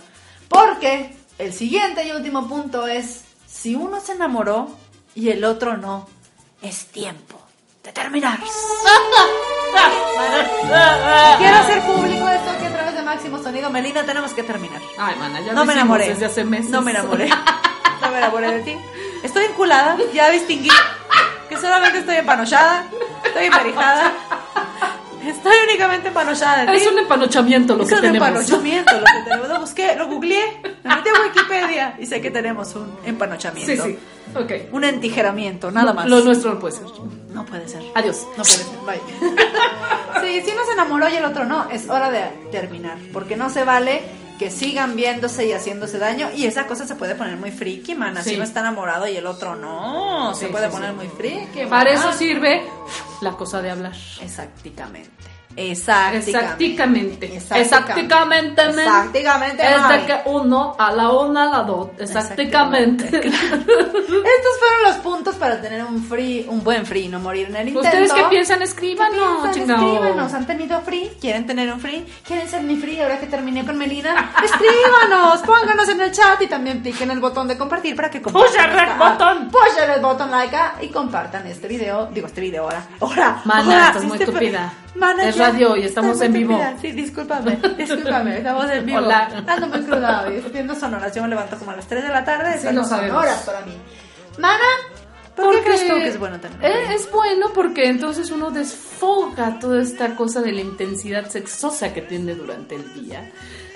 Porque el siguiente y último punto es, si uno se enamoró y el otro no, es tiempo de terminar. Quiero hacer público esto que a través de Máximo Sonido, Melina, tenemos que terminar. Ay, mana, ya no me enamoré. desde hace meses. No me enamoré. No me enamoré de ti. Estoy enculada, ya distinguí que solamente estoy empanochada, estoy emperijada. Estoy únicamente empanochada. Es un empanochamiento lo Es que un tenemos. empanochamiento lo que tenemos. Lo busqué, lo googleé, me metí a Wikipedia y sé que tenemos un Sí, empanochamiento. sí. Ok. Un entijeramiento, nada más. Lo nuestro no puede ser. No puede ser. Adiós. No puede ser, bye. sí, si uno se enamoró y el otro no, es hora de terminar. Porque no se vale que sigan viéndose y haciéndose daño. Y esa cosa se puede poner muy friki, man. Así Sí. uno está enamorado y el otro no. Se puede sí, poner muy friki. Para man. eso sirve la cosa de hablar. Exactamente. Exactamente. Exactamente. Exactamente. Exactamente. men. Exactamente, Es de que uno a la una a la dos. Exactamente. Estos fueron los puntos para tener un free, un buen free, no morir en el intento. ¿Ustedes qué piensan? Escríbanos, piensan? chingado. Escríbanos, ¿han tenido free? ¿Quieren tener un free? ¿Quieren ser mi free ahora que terminé con Melina? Escríbanos, pónganos en el chat y también piquen el botón de compartir para que compartan. Push el button. Push el red button like ah, y compartan este video. Digo, este video ahora. Ahora. Mana, estás muy estúpida. Mana, Es radio y estamos en vivo. estúpida. Sí, discúlpame, discúlpame, estamos en vivo. Hola. Ando muy cruda hoy, viendo sonoras. Yo me levanto como a las 3 de la tarde. Sí, sabemos. sonoras para mí. Mana, ¿por qué crees tú que es bueno un Eh? Es bueno porque entonces uno desfoga toda esta cosa de la intensidad sexosa que tiene durante el día.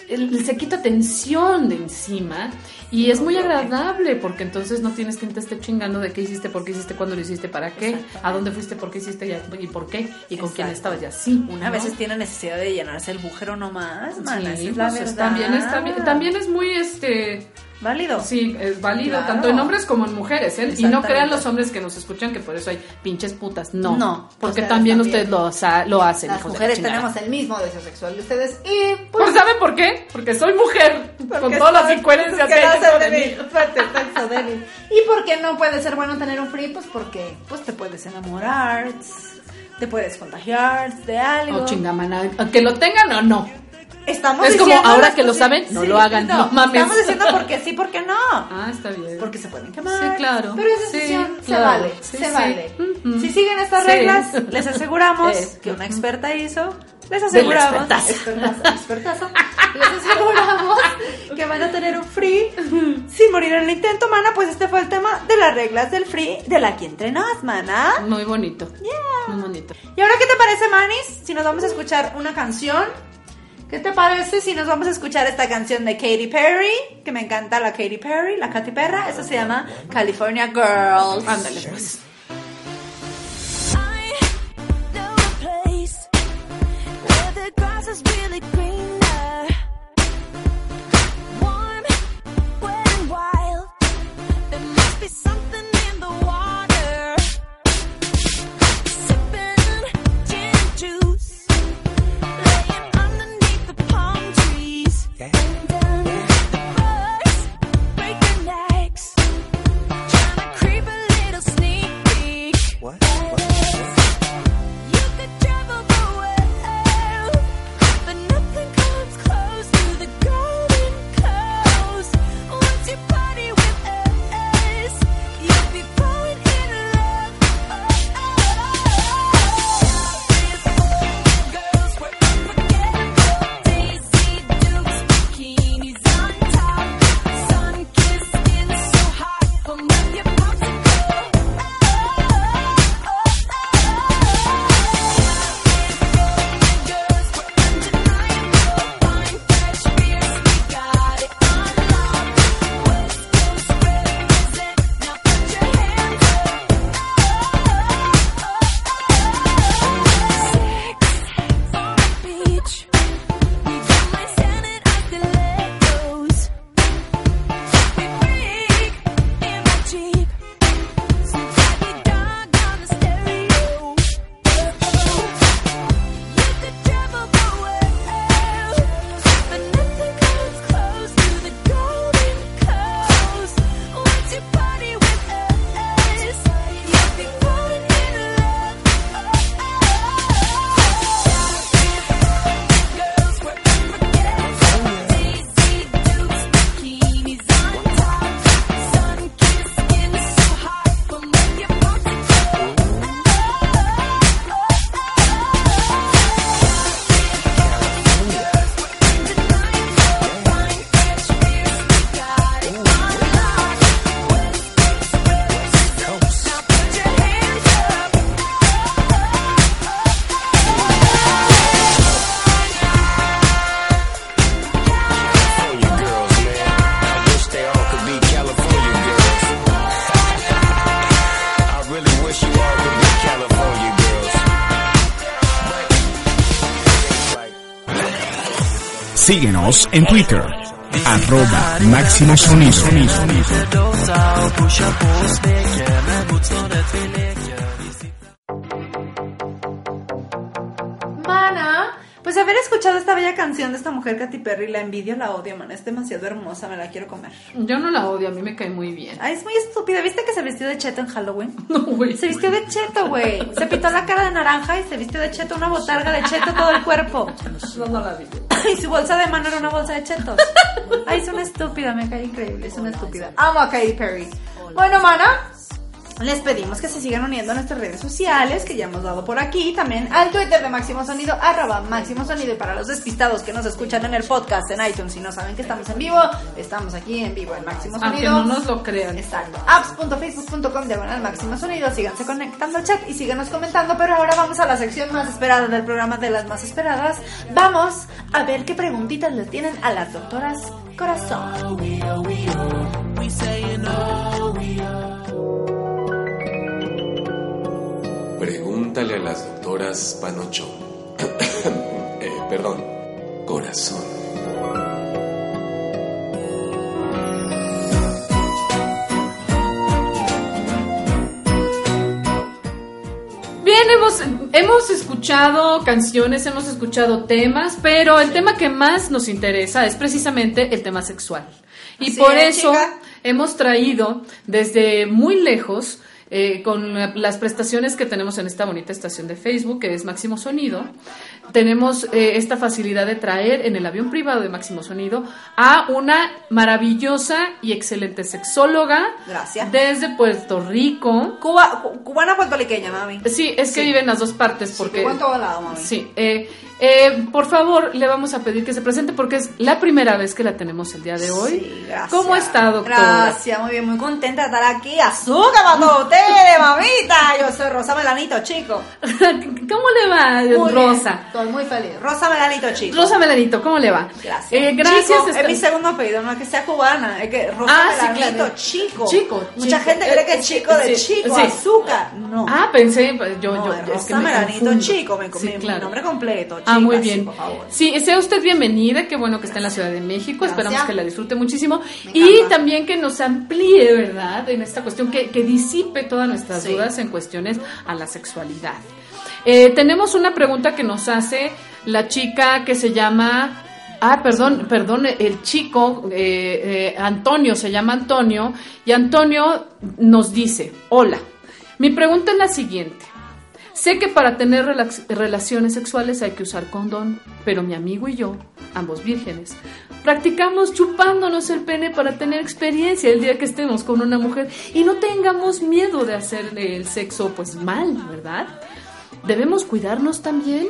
El- se quita tensión de encima y es muy agradable porque entonces no tienes quien te esté chingando de qué hiciste, por qué hiciste, cuándo lo hiciste, para qué, a dónde fuiste, por qué hiciste y, por qué y con quién estabas y así. Una ¿no? veces tiene necesidad de llenarse el bujero nomás, esa Sí, es la pues, verdad. también, es, también, también es muy este Válido. Sí, es válido, Claro. tanto en hombres como en mujeres, ¿eh? Y no crean los hombres que nos escuchan que por eso hay pinches putas. No. No, Porque también, también. ustedes lo, lo hacen, Las la mujeres tenemos el mismo deseo sexual de ustedes y ¿Por pues saben por qué? Porque soy mujer. con Porque todas las incoherencias que de. ¿Y por qué no puede ser bueno tener un free? Pues porque pues te puedes enamorar, te puedes contagiar de algo. Oh, chingamana. Que lo tengan o no. Estamos Es como, ahora que lo saben, no lo hagan, no mames. Estamos diciendo porque sí, porque no. Ah, está bien. Porque se pueden quemar. Sí, claro. Pero es Sí, decisión, se claro. vale, Sí, se sí. vale. Si siguen estas Sí. reglas, les aseguramos que una experta hizo, les aseguramos, expertaza. expertaza, les aseguramos que van a tener un free sin morir en el intento, mana, pues este fue el tema de las reglas del free de la que entre nos, mana. Muy bonito. Muy bonito. ¿Y ahora qué te parece, Manis? Si nos vamos a escuchar una canción. ¿Qué te parece si nos vamos a escuchar esta canción de Katy Perry? Que me encanta la Katy Perry, la Katy Perra. Eso se llama California Girls. Pues. Síguenos en Twitter, arroba Máximo Sonido. Mana, pues haber escuchado esta bella canción de esta mujer Katy Perry, la envidio, la odio, mana. Es demasiado hermosa, me la quiero comer. Yo no la odio, a mí me cae muy bien. Ay, es muy estúpida. ¿Viste que se vistió de cheto en Halloween? No, güey. Se vistió de cheto, güey. Se pintó la cara de naranja y se vistió de cheto, una botarga de cheto todo el cuerpo. No, no la vi. Y su bolsa de mano era una bolsa de chetos. Ay, es una estúpida, me cae increíble, es una estúpida. Amo a Katy Perry. Bueno, mana, les pedimos que se sigan uniendo a nuestras redes sociales, que ya hemos dado por aquí, también al Twitter de Máximo Sonido, arroba Máximo Sonido, y para los despistados que nos escuchan en el podcast, en iTunes, y no saben que estamos en vivo, estamos aquí en vivo en Máximo Aunque Sonido. no nos lo crean. Exacto. apps.facebook.com diagonal máximo sonido. Síganse conectando al chat y síganos comentando. Pero ahora vamos a la sección más esperada del programa de las más esperadas. Vamos a ver qué preguntitas le tienen a las doctoras corazón. Pregúntale a las doctoras Panocho. Eh, perdón, corazón. Bien, hemos, hemos escuchado canciones, hemos escuchado temas, pero el tema que más nos interesa es precisamente el tema sexual. Y Así por es, eso chica. hemos traído desde muy lejos, eh, con la- las prestaciones que tenemos en esta bonita estación de Facebook, que es Máximo Sonido, tenemos eh, esta facilidad de traer en el avión privado de Máximo Sonido a una maravillosa y excelente sexóloga Gracias. desde Puerto Rico. Cuba, cu- cubana puertorriqueña, mami. Sí, es que vive en las dos partes porque... Todo lado, mami. Sí, eh, eh, por favor, le vamos a pedir que se presente porque es la primera vez que la tenemos el día de hoy. Sí, gracias. ¿Cómo está, doctora? Gracias, muy bien, muy contenta de estar aquí. Azúcar para todos ustedes, mamita. Yo soy Rosa Melanito, chico. ¿Cómo le va, Muy bien, Rosa? Estoy muy feliz. Rosa Melanito, chico. Rosa Melanito, ¿cómo le va? Gracias. Eh, gracias. Chico, está- es mi segundo apellido, no es que sea cubana, es que Rosa Ah, sí, Melanito, claro. chico. Chico, Mucha chico. gente cree que Eh, es chico de sí, chico, sí. azúcar. No. Ah, pensé, yo, No, yo, es es que Rosa me Melanito, confundo. chico, me- Sí, mi- mi nombre completo, Ah, muy bien. por favor. Sí, sea usted bienvenida, qué bueno que está en la Ciudad de México, Gracias. esperamos que la disfrute muchísimo y también que nos amplíe, ¿verdad? En esta cuestión, que, que disipe todas nuestras Sí. dudas en cuestiones a la sexualidad. Eh, tenemos una pregunta que nos hace la chica que se llama... Ah, perdón, perdón, el chico, eh, eh, Antonio, se llama Antonio, y Antonio nos dice, hola, mi pregunta es la siguiente. Sé que para tener relaciones sexuales hay que usar condón, pero mi amigo y yo, ambos vírgenes, practicamos chupándonos el pene para tener experiencia el día que estemos con una mujer y no tengamos miedo de hacer el sexo pues mal, ¿verdad? ¿Debemos cuidarnos también?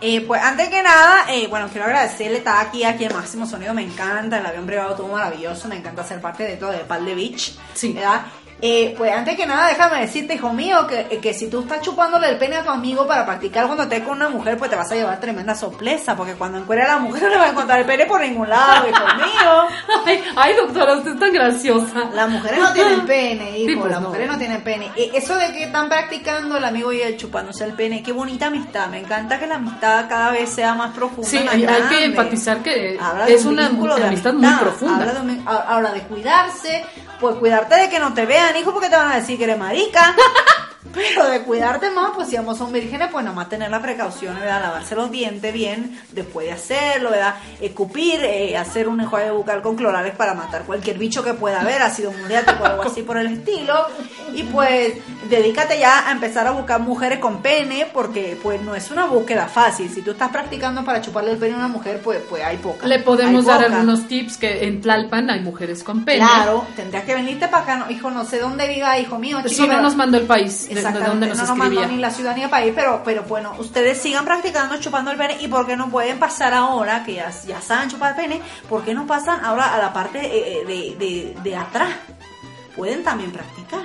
Eh, pues antes que nada, eh, bueno, quiero agradecerle estar aquí, aquí en Máximo Sonido, me encanta, el avión privado todo maravilloso, me encanta ser parte de todo, de Pal de Beach, Sí. ¿verdad? Eh, pues antes que nada, déjame decirte, hijo mío, que, eh, que si tú estás chupándole el pene a tu amigo para practicar cuando estés con una mujer, pues te vas a llevar tremenda sorpresa, porque cuando encuentre a la mujer no le va a encontrar el pene por ningún lado, hijo mío. Ay, ay, doctora, usted es tan graciosa. Las mujeres no tienen pene, hijo. Sí, pues las no. mujeres no tienen pene. Eso de que están practicando el amigo y el chupándose el pene, qué bonita amistad. Me encanta que la amistad cada vez sea más profunda. Sí, más hay, grande. que enfatizar que Habla es un una vínculo de amistad muy profunda. Habla de un- a- ahora de cuidarse, pues cuidarte de que no te vean, hijo, porque te van a decir que eres marica. Pero de cuidarte más, pues si ambos son vírgenes, pues nada más tener la precaución, ¿verdad? Lavarse los dientes bien después de hacerlo, ¿verdad? Escupir, eh, hacer un enjuague bucal con clorales para matar cualquier bicho que pueda haber, ácido muriático o algo así por el estilo. Y pues dedícate ya a empezar a buscar mujeres con pene, porque pues no es una búsqueda fácil. Si tú estás practicando para chuparle el pene a una mujer, pues, pues hay pocas. Le podemos dar algunos tips que en Tlalpan hay mujeres con pene. Claro, tendrías que venirte para acá, no, hijo, no sé dónde viva, hijo mío. Sí, no nos mandó el país de, de Exactamente, donde nos no nos mandó ni la ciudad ni el país, pero, pero bueno, ustedes sigan practicando chupando el pene y por qué no pueden pasar ahora, que ya, ya saben chupar el pene, ¿por qué no pasan ahora a la parte eh, eh, de, de, de atrás? Pueden también practicar.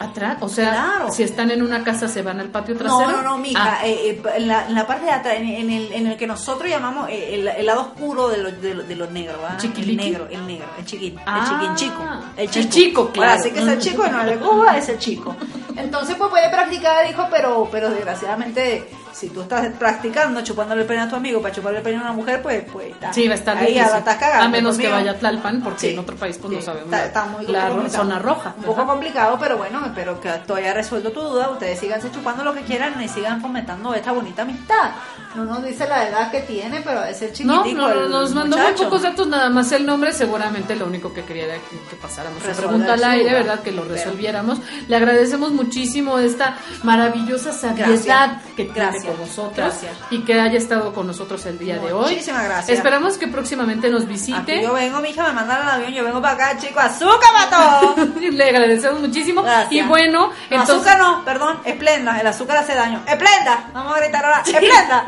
Atrás, o sea, Claro. si están en una casa se van al patio trasero. No, no, no, mija, Ah, eh, eh, en, la, en la parte de atrás, en, en el, en el que nosotros llamamos el, el lado oscuro de los de, los- de los negros, ¿verdad? El negro, el negro, el chiquín, Ah, el chiquín chico, el el chico, chico, claro. Ahora sí que es el chico y no el de Cuba, es el chico. Entonces, pues puede practicar, hijo, pero, pero desgraciadamente Si tú estás practicando chupándole el pene a tu amigo para chuparle el pene a una mujer, pues, pues está. Sí, va a estar ahí difícil. la cagando. A menos que conmigo. vaya a Tlalpan, porque Sí, en otro país pues no sabemos. Está, está muy la complicado. zona roja. Un poco complicado, pero bueno, espero que hayas resuelto tu duda. Ustedes síganse chupando lo que quieran y sigan fomentando esta bonita amistad. No nos dice la edad que tiene, pero es el chiquitico. no, no, nos mandó muy pocos datos, nada más el nombre. Seguramente lo único que quería era que, que pasáramos la pregunta al aire. ¿verdad? Que lo Pero- resolviéramos. Le agradecemos muchísimo esta maravillosa sabiedad que tiene con nosotros Gracias. y que haya estado con nosotros el día de hoy. Muchísimas gracias. Esperamos que próximamente nos Aquí visite. yo vengo, mija, me mandaron al avión, yo vengo para acá, chico, azúcar todo. Le agradecemos muchísimo. Gracias. Y bueno, No, entonces. azúcar no, perdón, esplenda, el azúcar hace daño. Esplenda, vamos a gritar ahora, esplenda.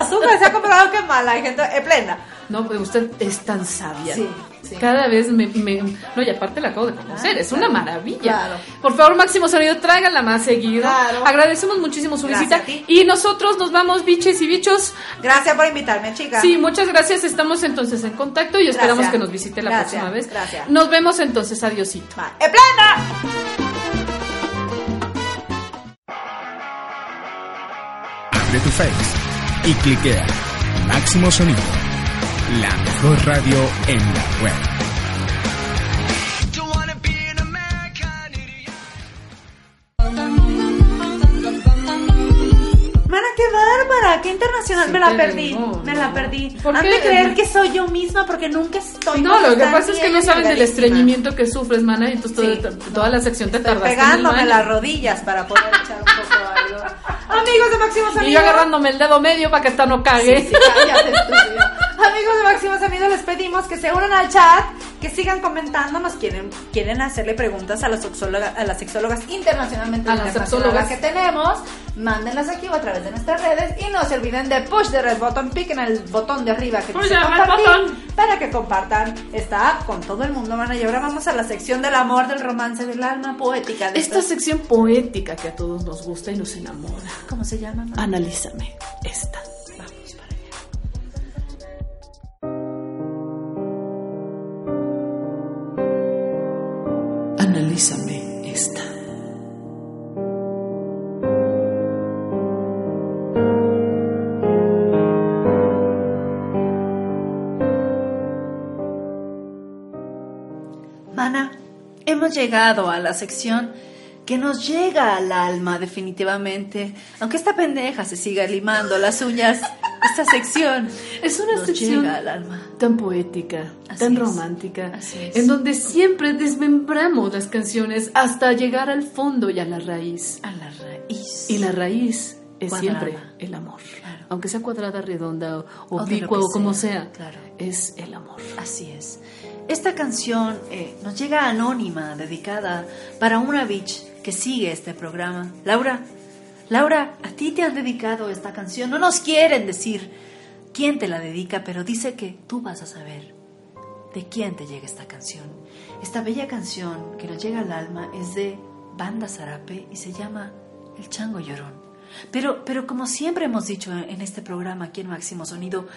Azúcar se ha comprobado que es mala, hay gente, esplenda. No, pues usted es tan sabia. Sí, sí. Cada vez me, me- No, y aparte la acabo de conocer. Ah, es claro. una maravilla. Claro. Por favor, Máximo Sonido, tráiganla más seguido. Claro. Agradecemos muchísimo su Gracias visita. a ti. Y nosotros nos vamos, biches y bichos. Gracias por invitarme, chica. Sí, muchas gracias. Estamos entonces en contacto y esperamos Gracias. que nos visite la Gracias, próxima vez. gracias. Nos vemos entonces. Adiosito. Va, ¡Esplenda! Tu Face y cliquea Máximo Sonido. La mejor radio en la web. Qué internacional. Sí me la perdí, me no. la perdí. ¿Por de creer que soy yo misma porque nunca estoy. No, lo que pasa es que no saben del estreñimiento que sufres, mana, y entonces Sí. toda, toda la sección te tardaste en el pegándome baño. las rodillas para poder echar un poco algo. Amigos de Máximo Sonido. Y yo agarrándome el dedo medio para que esta no cague. Sí. Amigos de Máximo Sonido, les pedimos que se unan al chat, que sigan comentando, nos quieren, quieren hacerle preguntas a las sexólogas, a las sexólogas internacionalmente A las sexólogas. que tenemos, mándenlas aquí o a través de nuestras redes y no se olviden de push the red button, piquen el botón de arriba que Push the para que compartan esta app con todo el mundo, mana. Y ahora vamos a la sección del amor, del romance, del alma poética. De Esta sección poética que a todos nos gusta y nos enamora. ¿Cómo se llama? mana? Analízame esta. Hemos llegado a la sección que nos llega al alma definitivamente. Aunque esta pendeja se siga limando las uñas, esta sección Es una nos sección llega al alma. tan poética, Así tan es. romántica, en donde siempre desmembramos las canciones hasta llegar al fondo y a la raíz. A la raíz. Y la raíz es Cuadrada. siempre el amor. Claro. Aunque sea cuadrada, redonda o, O oblicua que o como sea, sea, claro. es el amor. Así es. Esta canción eh, nos llega anónima, dedicada para una bitch que sigue este programa. Laura, Laura, a ti te han dedicado esta canción. No nos quieren decir quién te la dedica, pero dice que tú vas a saber de quién te llega esta canción. Esta bella canción que nos llega al alma es de Banda Zarape y se llama El Chango Llorón. Pero, pero como siempre hemos dicho en este programa aquí en Máximo Sonido,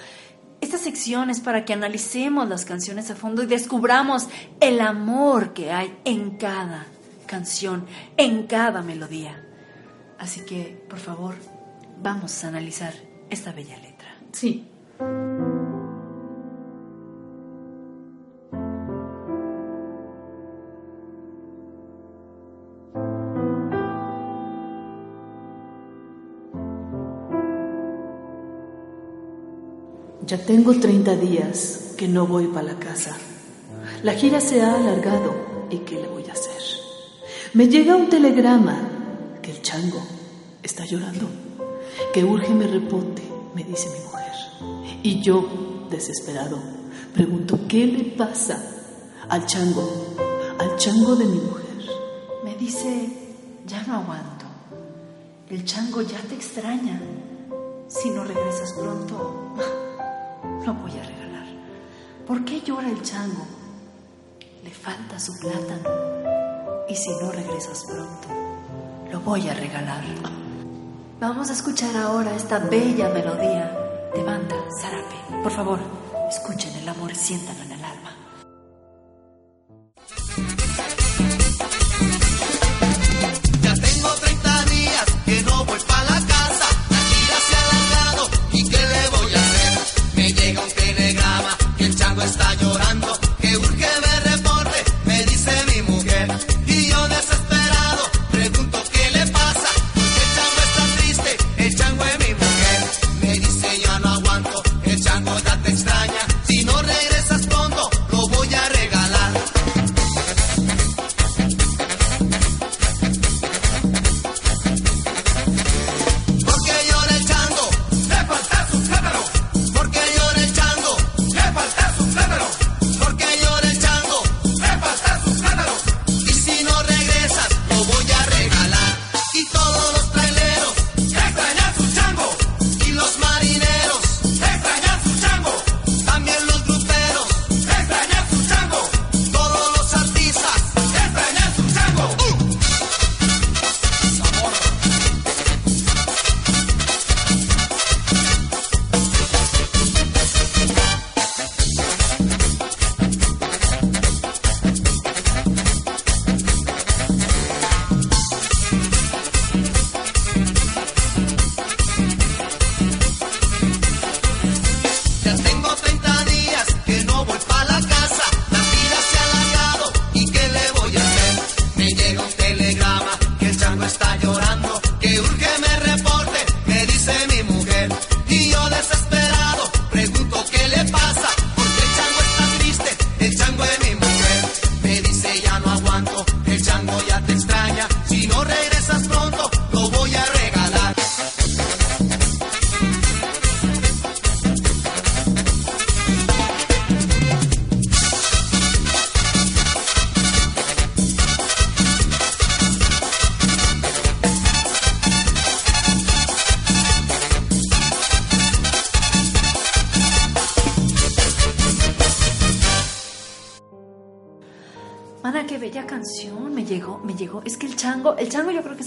esta sección es para que analicemos las canciones a fondo y descubramos el amor que hay en cada canción, en cada melodía. Así que, por favor, vamos a analizar esta bella letra. Sí. Ya tengo 30 días que no voy para la casa. La gira se ha alargado y ¿qué le voy a hacer? Me llega un telegrama que el chango está llorando, que urge me reponte, me dice mi mujer. Y yo, desesperado, pregunto, ¿qué le pasa al chango, al chango de mi mujer? Me dice, ya no aguanto. El chango ya te extraña. Si no regresas pronto, lo voy a regalar. ¿Por qué llora el chango? Le falta su plátano. Y si no regresas pronto, lo voy a regalar. Vamos a escuchar ahora esta bella melodía de banda Zarape. Por favor, escuchen el amor siéntanlo en el alma.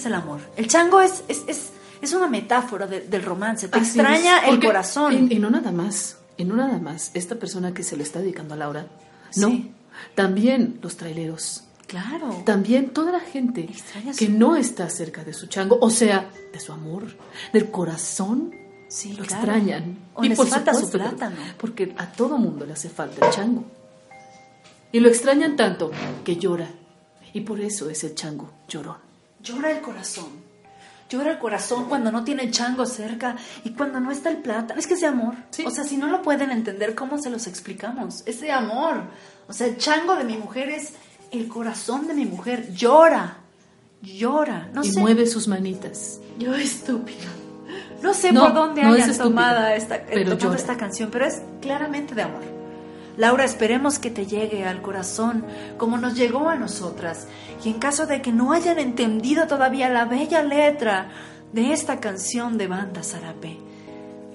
Es el amor. El chango es, es, es, es una metáfora de- del romance, te Así extraña es, el corazón. Y, y no nada más, y no nada más, esta persona que se le está dedicando a Laura, no, Sí. también los traileros, Claro. también toda la gente Extraña que su- no está cerca de su chango, o sea, de su amor, del corazón, Sí, lo claro. extrañan. O les falta su supuesto que- plátano. Porque a todo mundo le hace falta el chango. Y lo extrañan tanto que llora. Y por eso es el chango llorón. Llora el corazón. Llora el corazón cuando no tiene chango cerca y cuando no está el plátano. Es que ese amor. Sí. O sea, si no lo pueden entender, ¿cómo se los explicamos? Ese amor. O sea, el chango de mi mujer es el corazón de mi mujer. Llora. Llora. No y sé. mueve sus manitas. Yo estúpido. No sé No, por dónde no hayan esta, eh, pero tomado esta canción, pero es claramente de amor. Laura, esperemos que te llegue al corazón como nos llegó a nosotras. Y en caso de que no hayan entendido todavía la bella letra de esta canción de banda Zarape,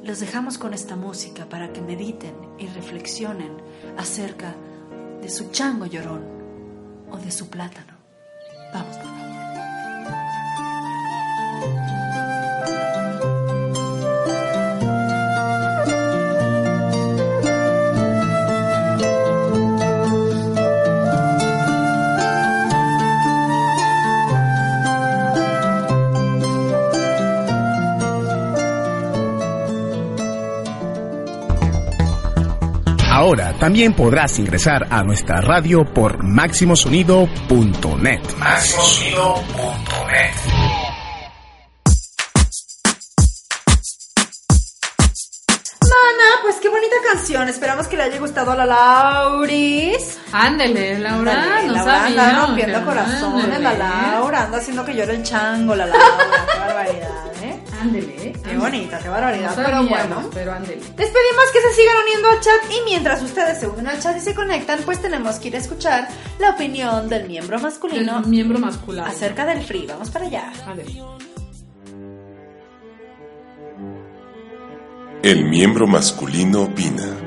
los dejamos con esta música para que mediten y reflexionen acerca de su chango llorón o de su plátano. Vamos, por favor. Ahora también podrás ingresar a nuestra radio por. Maximosonido.net. pues qué bonita canción. Esperamos que le haya gustado a la Lauris. Ándele, Laura, Ándale, no Laura sabía. anda rompiendo corazones, la. Laura. Anda haciendo que llore el chango, la Laura. qué barbaridad, ¿eh? Ándele. Qué bonita, qué barbaridad. No pero bueno. pero ándele. Les pedimos que se sigan uniendo al chat y mientras ustedes se unen al chat y se conectan, pues tenemos que ir a escuchar la opinión del miembro masculino El miembro masculino. acerca del free. Vamos para allá. Ándele. El miembro masculino opina.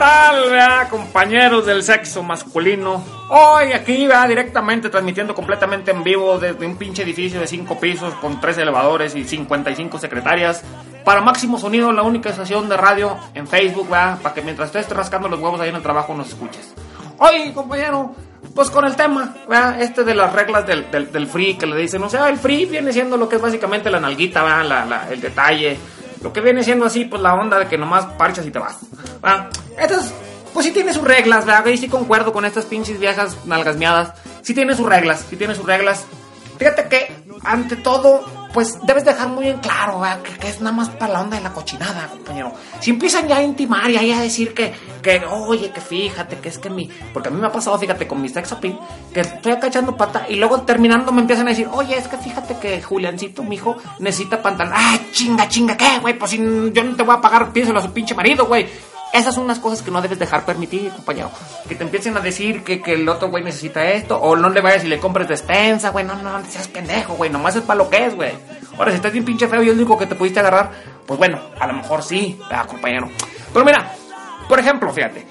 Tal, vea, compañeros del sexo masculino? Hoy aquí, vea, directamente transmitiendo completamente en vivo desde un pinche edificio de 5 pisos con 3 elevadores y 55 secretarias. Para Máximo Sonido, la única estación de radio en Facebook, vea, para que mientras estés rascando los huevos ahí en el trabajo nos escuches. Hoy, compañero, pues con el tema, vea, este de las reglas del, del, del free que le dicen, o sea, el free viene siendo lo que es básicamente la nalguita, la, la- el detalle, lo que viene siendo así, pues la onda de que nomás parchas y te vas. ¿va? Estas, pues sí tiene sus reglas, ¿verdad? Y sí concuerdo con estas pinches viejas nalgas miadas. Sí tiene sus reglas, sí tiene sus reglas. Fíjate que, ante todo, pues debes dejar muy en claro. Que, que es nada más para la onda de la cochinada, compañero. Si empiezan ya a intimar y ahí a decir que, que, oye, que fíjate, que es que mi. Porque a mí me ha pasado, fíjate, con mi sex appeal, que estoy acá echando pata y luego terminando me empiezan a decir, oye, es que fíjate que Juliancito, mi hijo, necesita pantalón. Ah, chinga, chinga, ¿qué, güey? Pues si yo no te voy a pagar, piénselo a su pinche marido, güey. Esas son unas cosas que no debes dejar permitir, compañero. Que te empiecen a decir que, que el otro güey necesita esto, o no le vayas y le compres despensa, güey. No, no, no seas pendejo, güey. Nomás es para lo que es, güey. Ahora, si estás bien pinche feo y es lo único que te pudiste agarrar, pues bueno, a lo mejor sí, ¿verdad, compañero. Pero mira, por ejemplo, fíjate.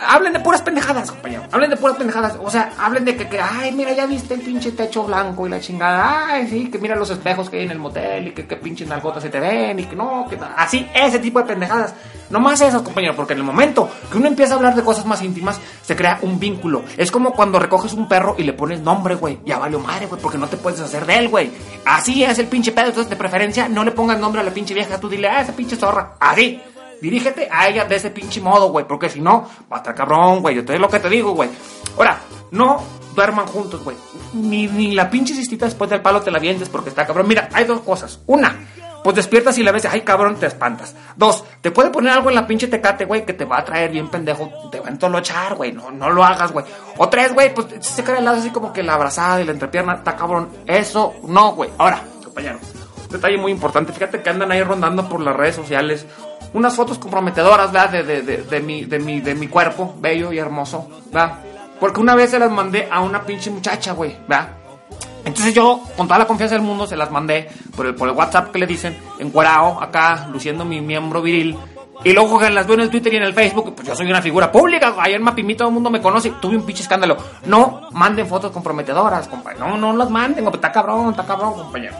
Hablen de puras pendejadas, compañero. Hablen de puras pendejadas. O sea, hablen de que, que, ay, mira, ya viste el pinche techo blanco y la chingada. Ay, sí, que mira los espejos que hay en el motel y que, que pinches nalgotas se te ven y que no, que así, ese tipo de pendejadas. No más esas, compañero, porque en el momento que uno empieza a hablar de cosas más íntimas, se crea un vínculo. Es como cuando recoges un perro y le pones nombre, güey. Ya valió madre, güey, porque no te puedes hacer de él, güey. Así es el pinche pedo. Entonces, de preferencia, no le pongas nombre a la pinche vieja. Tú dile, ah, esa pinche zorra. Así. Dirígete a ella de ese pinche modo, güey, porque si no, va a estar cabrón, güey. Entonces, lo que te digo, güey. Ahora, no duerman juntos, güey. Ni, ni la pinche cistita después del palo te la vientes porque está cabrón. Mira, hay dos cosas. Una, pues despiertas y la ves, ay cabrón, te espantas. Dos, te puede poner algo en la pinche tecate, güey, que te va a traer bien pendejo, te va a entolochar, güey, no, no lo hagas, güey. O tres, güey, pues se queda al lado así como que la abrazada y la entrepierna, está cabrón. Eso no, güey. Ahora, compañero, un detalle muy importante, fíjate que andan ahí rondando por las redes sociales unas fotos comprometedoras, ¿verdad? De, de, de, mi, de, mi, de mi cuerpo, bello y hermoso, ¿verdad? Porque una vez se las mandé a una pinche muchacha, güey, ¿verdad? Entonces yo, con toda la confianza del mundo, se las mandé por el, por el WhatsApp que le dicen, encuerao, acá, luciendo mi miembro viril. Y luego que las veo en el Twitter y en el Facebook, pues yo soy una figura pública. Ayer Mapimí todo el mundo me conoce. Tuve un pinche escándalo. No manden fotos comprometedoras, compañero. No, no las manden, está cabrón, está cabrón, compañero.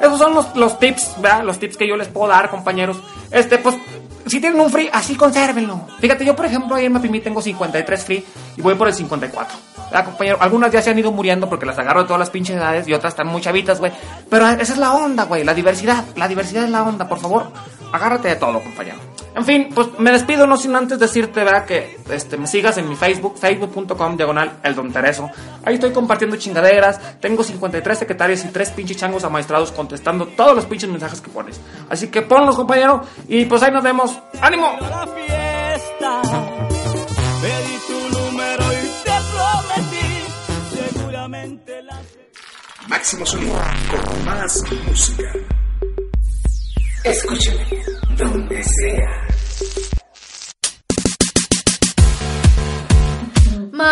Esos son los, los tips, ¿verdad? Los tips que yo les puedo dar, compañeros. Este, pues, si tienen un free, así consérvenlo. Fíjate, yo, por ejemplo, ahí en Mapimí tengo 53 free y voy por el 54. ¿Verdad, compañero? Algunas ya se han ido muriendo porque las agarro de todas las pinches edades y otras están muy chavitas, güey. Pero esa es la onda, güey. La diversidad. La diversidad es la onda, por favor. Agárrate de todo, compañero. En fin, pues me despido, no sin antes decirte, ¿verdad? Que este, me sigas en mi Facebook, facebook.com, diagonal, el don Tereso. Ahí estoy compartiendo chingaderas. Tengo 53 secretarios y 3 pinches changos amaestrados contestando todos los pinches mensajes que pones. Así que ponlos, compañero. Y pues ahí nos vemos. ¡Ánimo! la fiesta. Pedí tu número y te prometí. Seguramente la. Máximo sonido con más música. Escúchame donde sea.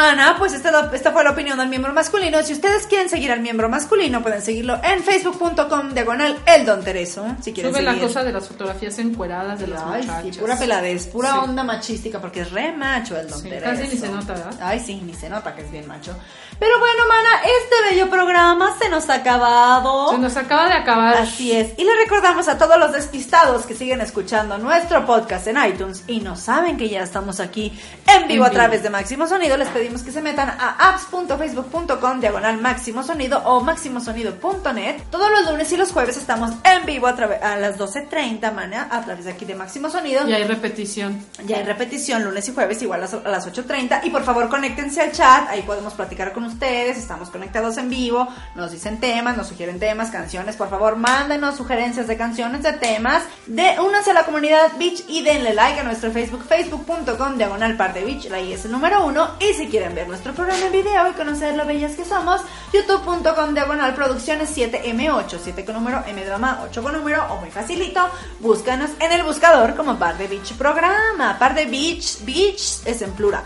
Mana, pues esta, esta fue la opinión del miembro masculino. Si ustedes quieren seguir al miembro masculino, pueden seguirlo en facebook.com diagonal el don Tereso. Si quieren Sube la seguir. cosa de las fotografías encueradas de las Ay, muchachas. sí, pura peladez, pura Sí. onda machística, porque es re macho el don Sí, Tereso. casi ni se nota, ¿verdad? Ay, sí, ni se nota que es bien macho. Pero bueno, mana, este bello programa se nos ha acabado. Se nos acaba de acabar. Así es. Y le recordamos a todos los despistados que siguen escuchando nuestro podcast en iTunes y no saben que ya estamos aquí en vivo En a través vivo. de Máximo Sonido, les pedimos que se metan a apps.facebook.com diagonal Máximo Sonido o máximosonido.net. Todos los lunes y los jueves estamos en vivo a, las 12.30, mana, a través de aquí de Máximo Sonido. Y hay repetición. Ya hay repetición lunes y jueves igual a las, a las 8.30 y por favor conéctense al chat, ahí podemos platicar con ustedes, estamos conectados en vivo, nos dicen temas, nos sugieren temas, canciones, por favor mándenos sugerencias de canciones, de temas, de únanse a la comunidad Beach y denle like a nuestro Facebook, facebook.com diagonal parte Beach, ahí es el número uno y si quieren ver nuestro programa en video y conocer lo bellas que somos, youtube.com diagonal producciones 7M8, 7 con número, M de mamá, 8 con número o muy facilito, búscanos en el buscador como Par de Beach programa, Par de Beach, Beach es en plural,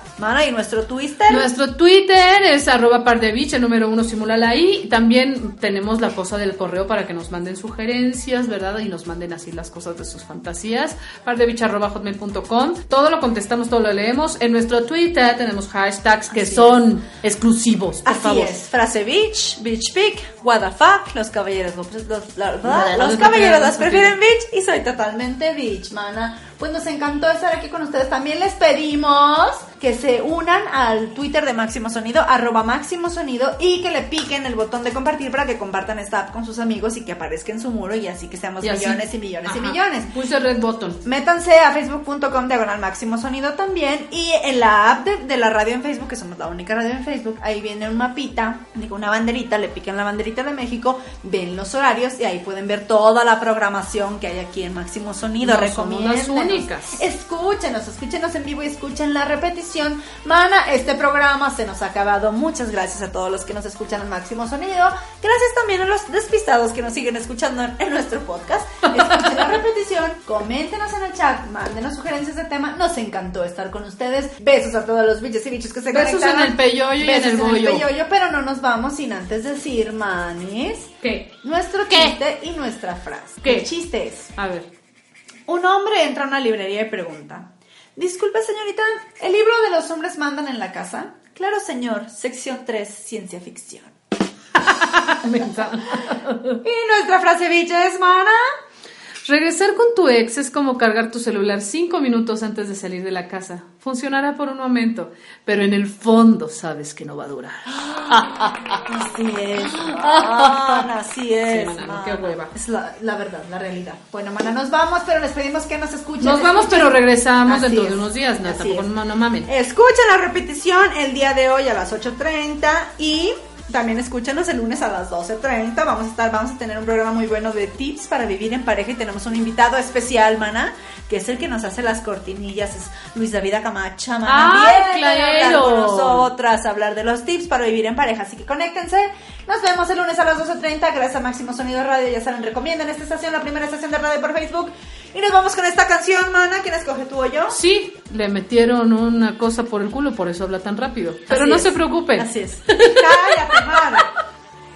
y nuestro Twitter. Nuestro Twitter es arroba par de bich, el número uno simulala ahí. También tenemos la cosa del correo para que nos manden sugerencias, ¿verdad? Y nos manden así las cosas de sus fantasías. Pardebich arroba hotmail.com. Todo lo contestamos, todo lo leemos. En nuestro Twitter tenemos hashtags que Así son exclusivos, por Así favor. es, frase beach, beach pic, what the fuck, los caballeros, los, los- la- los los caballeros las prefieren beach y soy totalmente beach, mana. Pues nos encantó estar aquí con ustedes. También les pedimos que se unan al Twitter de Máximo Sonido, arroba Máximo Sonido, y que le piquen el botón de compartir para que compartan esta app con sus amigos y que aparezca en su muro y así que seamos Y así- millones y millones y Ajá. millones. Puse red button. Métanse a facebook.com diagonal máximo sonido también y en la app de, de la radio en Facebook, que somos la única radio en Facebook, ahí viene un mapita, digo una banderita, le pican la banderita de México, ven los horarios y ahí pueden ver toda la programación que hay aquí en Máximo Sonido. No somos las únicas. Escúchenos, escúchenos en vivo y escuchen la repetición. Mana, este programa se nos ha acabado. Muchas gracias a todos los que nos escuchan en Máximo Sonido. Gracias también a los despistados que nos siguen escuchando en, en nuestro podcast. Escuchen la repetición, coméntenos en el chat, mándenos sugerencias de tema. Nos encantó estar con ustedes. Besos a todos los bichos y bichos que se Besos en el peyoyo y en Besos el bollo. peyoyo, pero no nos vamos sin antes decir, manis, ¿Qué? nuestro ¿Qué? chiste y nuestra frase. ¿Qué? El chiste es... A ver. Un hombre entra a una librería y pregunta, Disculpe señorita, ¿el libro de los hombres mandan en la casa? Claro señor, sección 3, ciencia ficción. Y nuestra frase bicha es, mana. Regresar con tu ex es como cargar tu celular cinco minutos antes de salir de la casa. Funcionará por un momento, pero en el fondo sabes que no va a durar. Así es, mana, así es. Sí, mana, no, qué hueva. Es la, la verdad, la realidad. Bueno, mana, nos vamos, pero les pedimos que nos escuchen. Nos vamos, escuchen. pero regresamos Así dentro es, de unos días. No, tampoco no mamen. Escuchen la repetición el día de hoy a las 8.30 y también escúchenos el lunes a las 12.30. Vamos a estar, vamos a tener un programa muy bueno de tips para vivir en pareja y tenemos un invitado especial, mana, que es el que nos hace las cortinillas, es Luis David Acamacha, mana. ¡Ay, claro! con nosotras, hablar de los tips para vivir en pareja. Así que conéctense. Nos vemos el lunes a las 12.30. Gracias a Máximo Sonido Radio. Ya saben, recomienden esta estación, la primera estación de radio por Facebook. Y nos vamos con esta canción, mana. ¿Quién escoge tú o yo? Sí, le metieron una cosa por el culo, por eso habla tan rápido. Pero Así no es. se preocupen. Así es. Cállate, mana.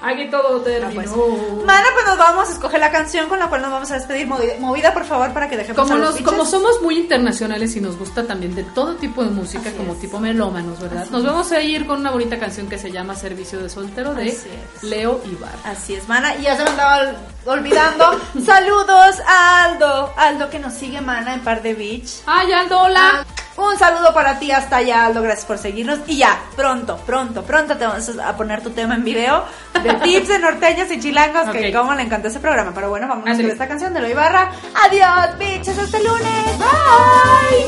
Aquí todo Ah, terminó. pues. Mana, pues nos vamos a escoger la canción con la cual nos vamos a despedir. Movi- Movida, por favor, para que dejemos Como, a los nos, como somos muy internacionales y nos gusta también de todo tipo de música, Así como es. tipo melómanos, ¿verdad? Nos vamos a ir con una bonita canción que se llama Servicio de Soltero de. Leo Ibar. Así es, mana. Y ya se me andaba ol- olvidando. Saludos a Aldo. Aldo que nos sigue, mana, en Par de Beach. ¡Ay, Aldo, hola! Un saludo para ti hasta allá, Aldo. Gracias por seguirnos. Y ya, pronto, pronto, pronto te vamos a poner tu tema en video de tips de norteños y chilangos. Que como le encantó ese programa. Pero bueno, vamos con esta canción de Lo Ibarra. Adiós, bitches. Hasta el lunes. Bye.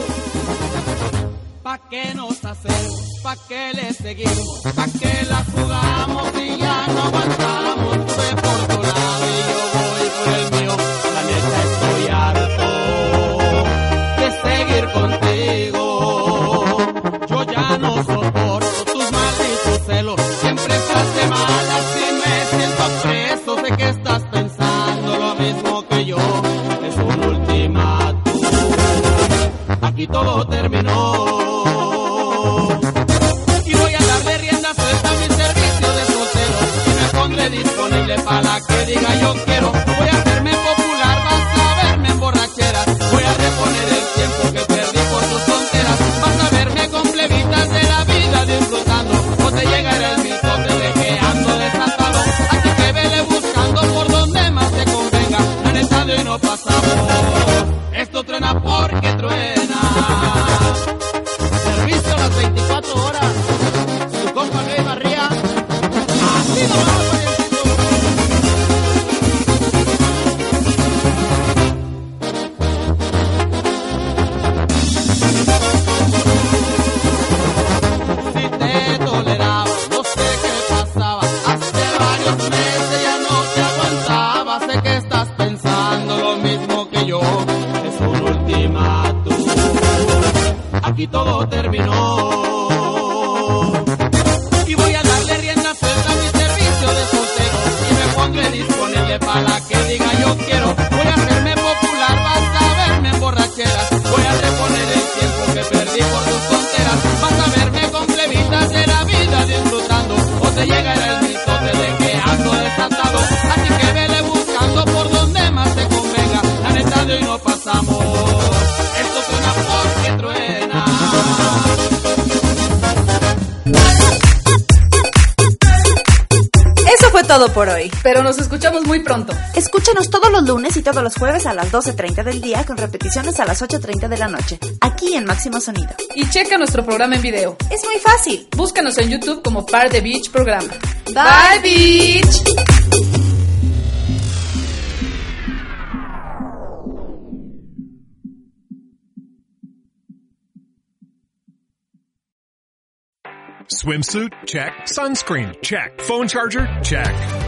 ¿Pa' qué nos hacemos? ¿Pa' qué le seguimos? ¿Pa' qué la jugamos y ya no aguantamos? Pronto. Escúchanos todos los lunes y todos los jueves a las 12.30 del día con repeticiones a las 8.30 de la noche, aquí en Máximo Sonido. Y checa nuestro programa en video. Es muy fácil. Búscanos en YouTube como Par de Beach Programa. Bye, Beach! Swimsuit? Check. Sunscreen? Check. Phone charger? Check.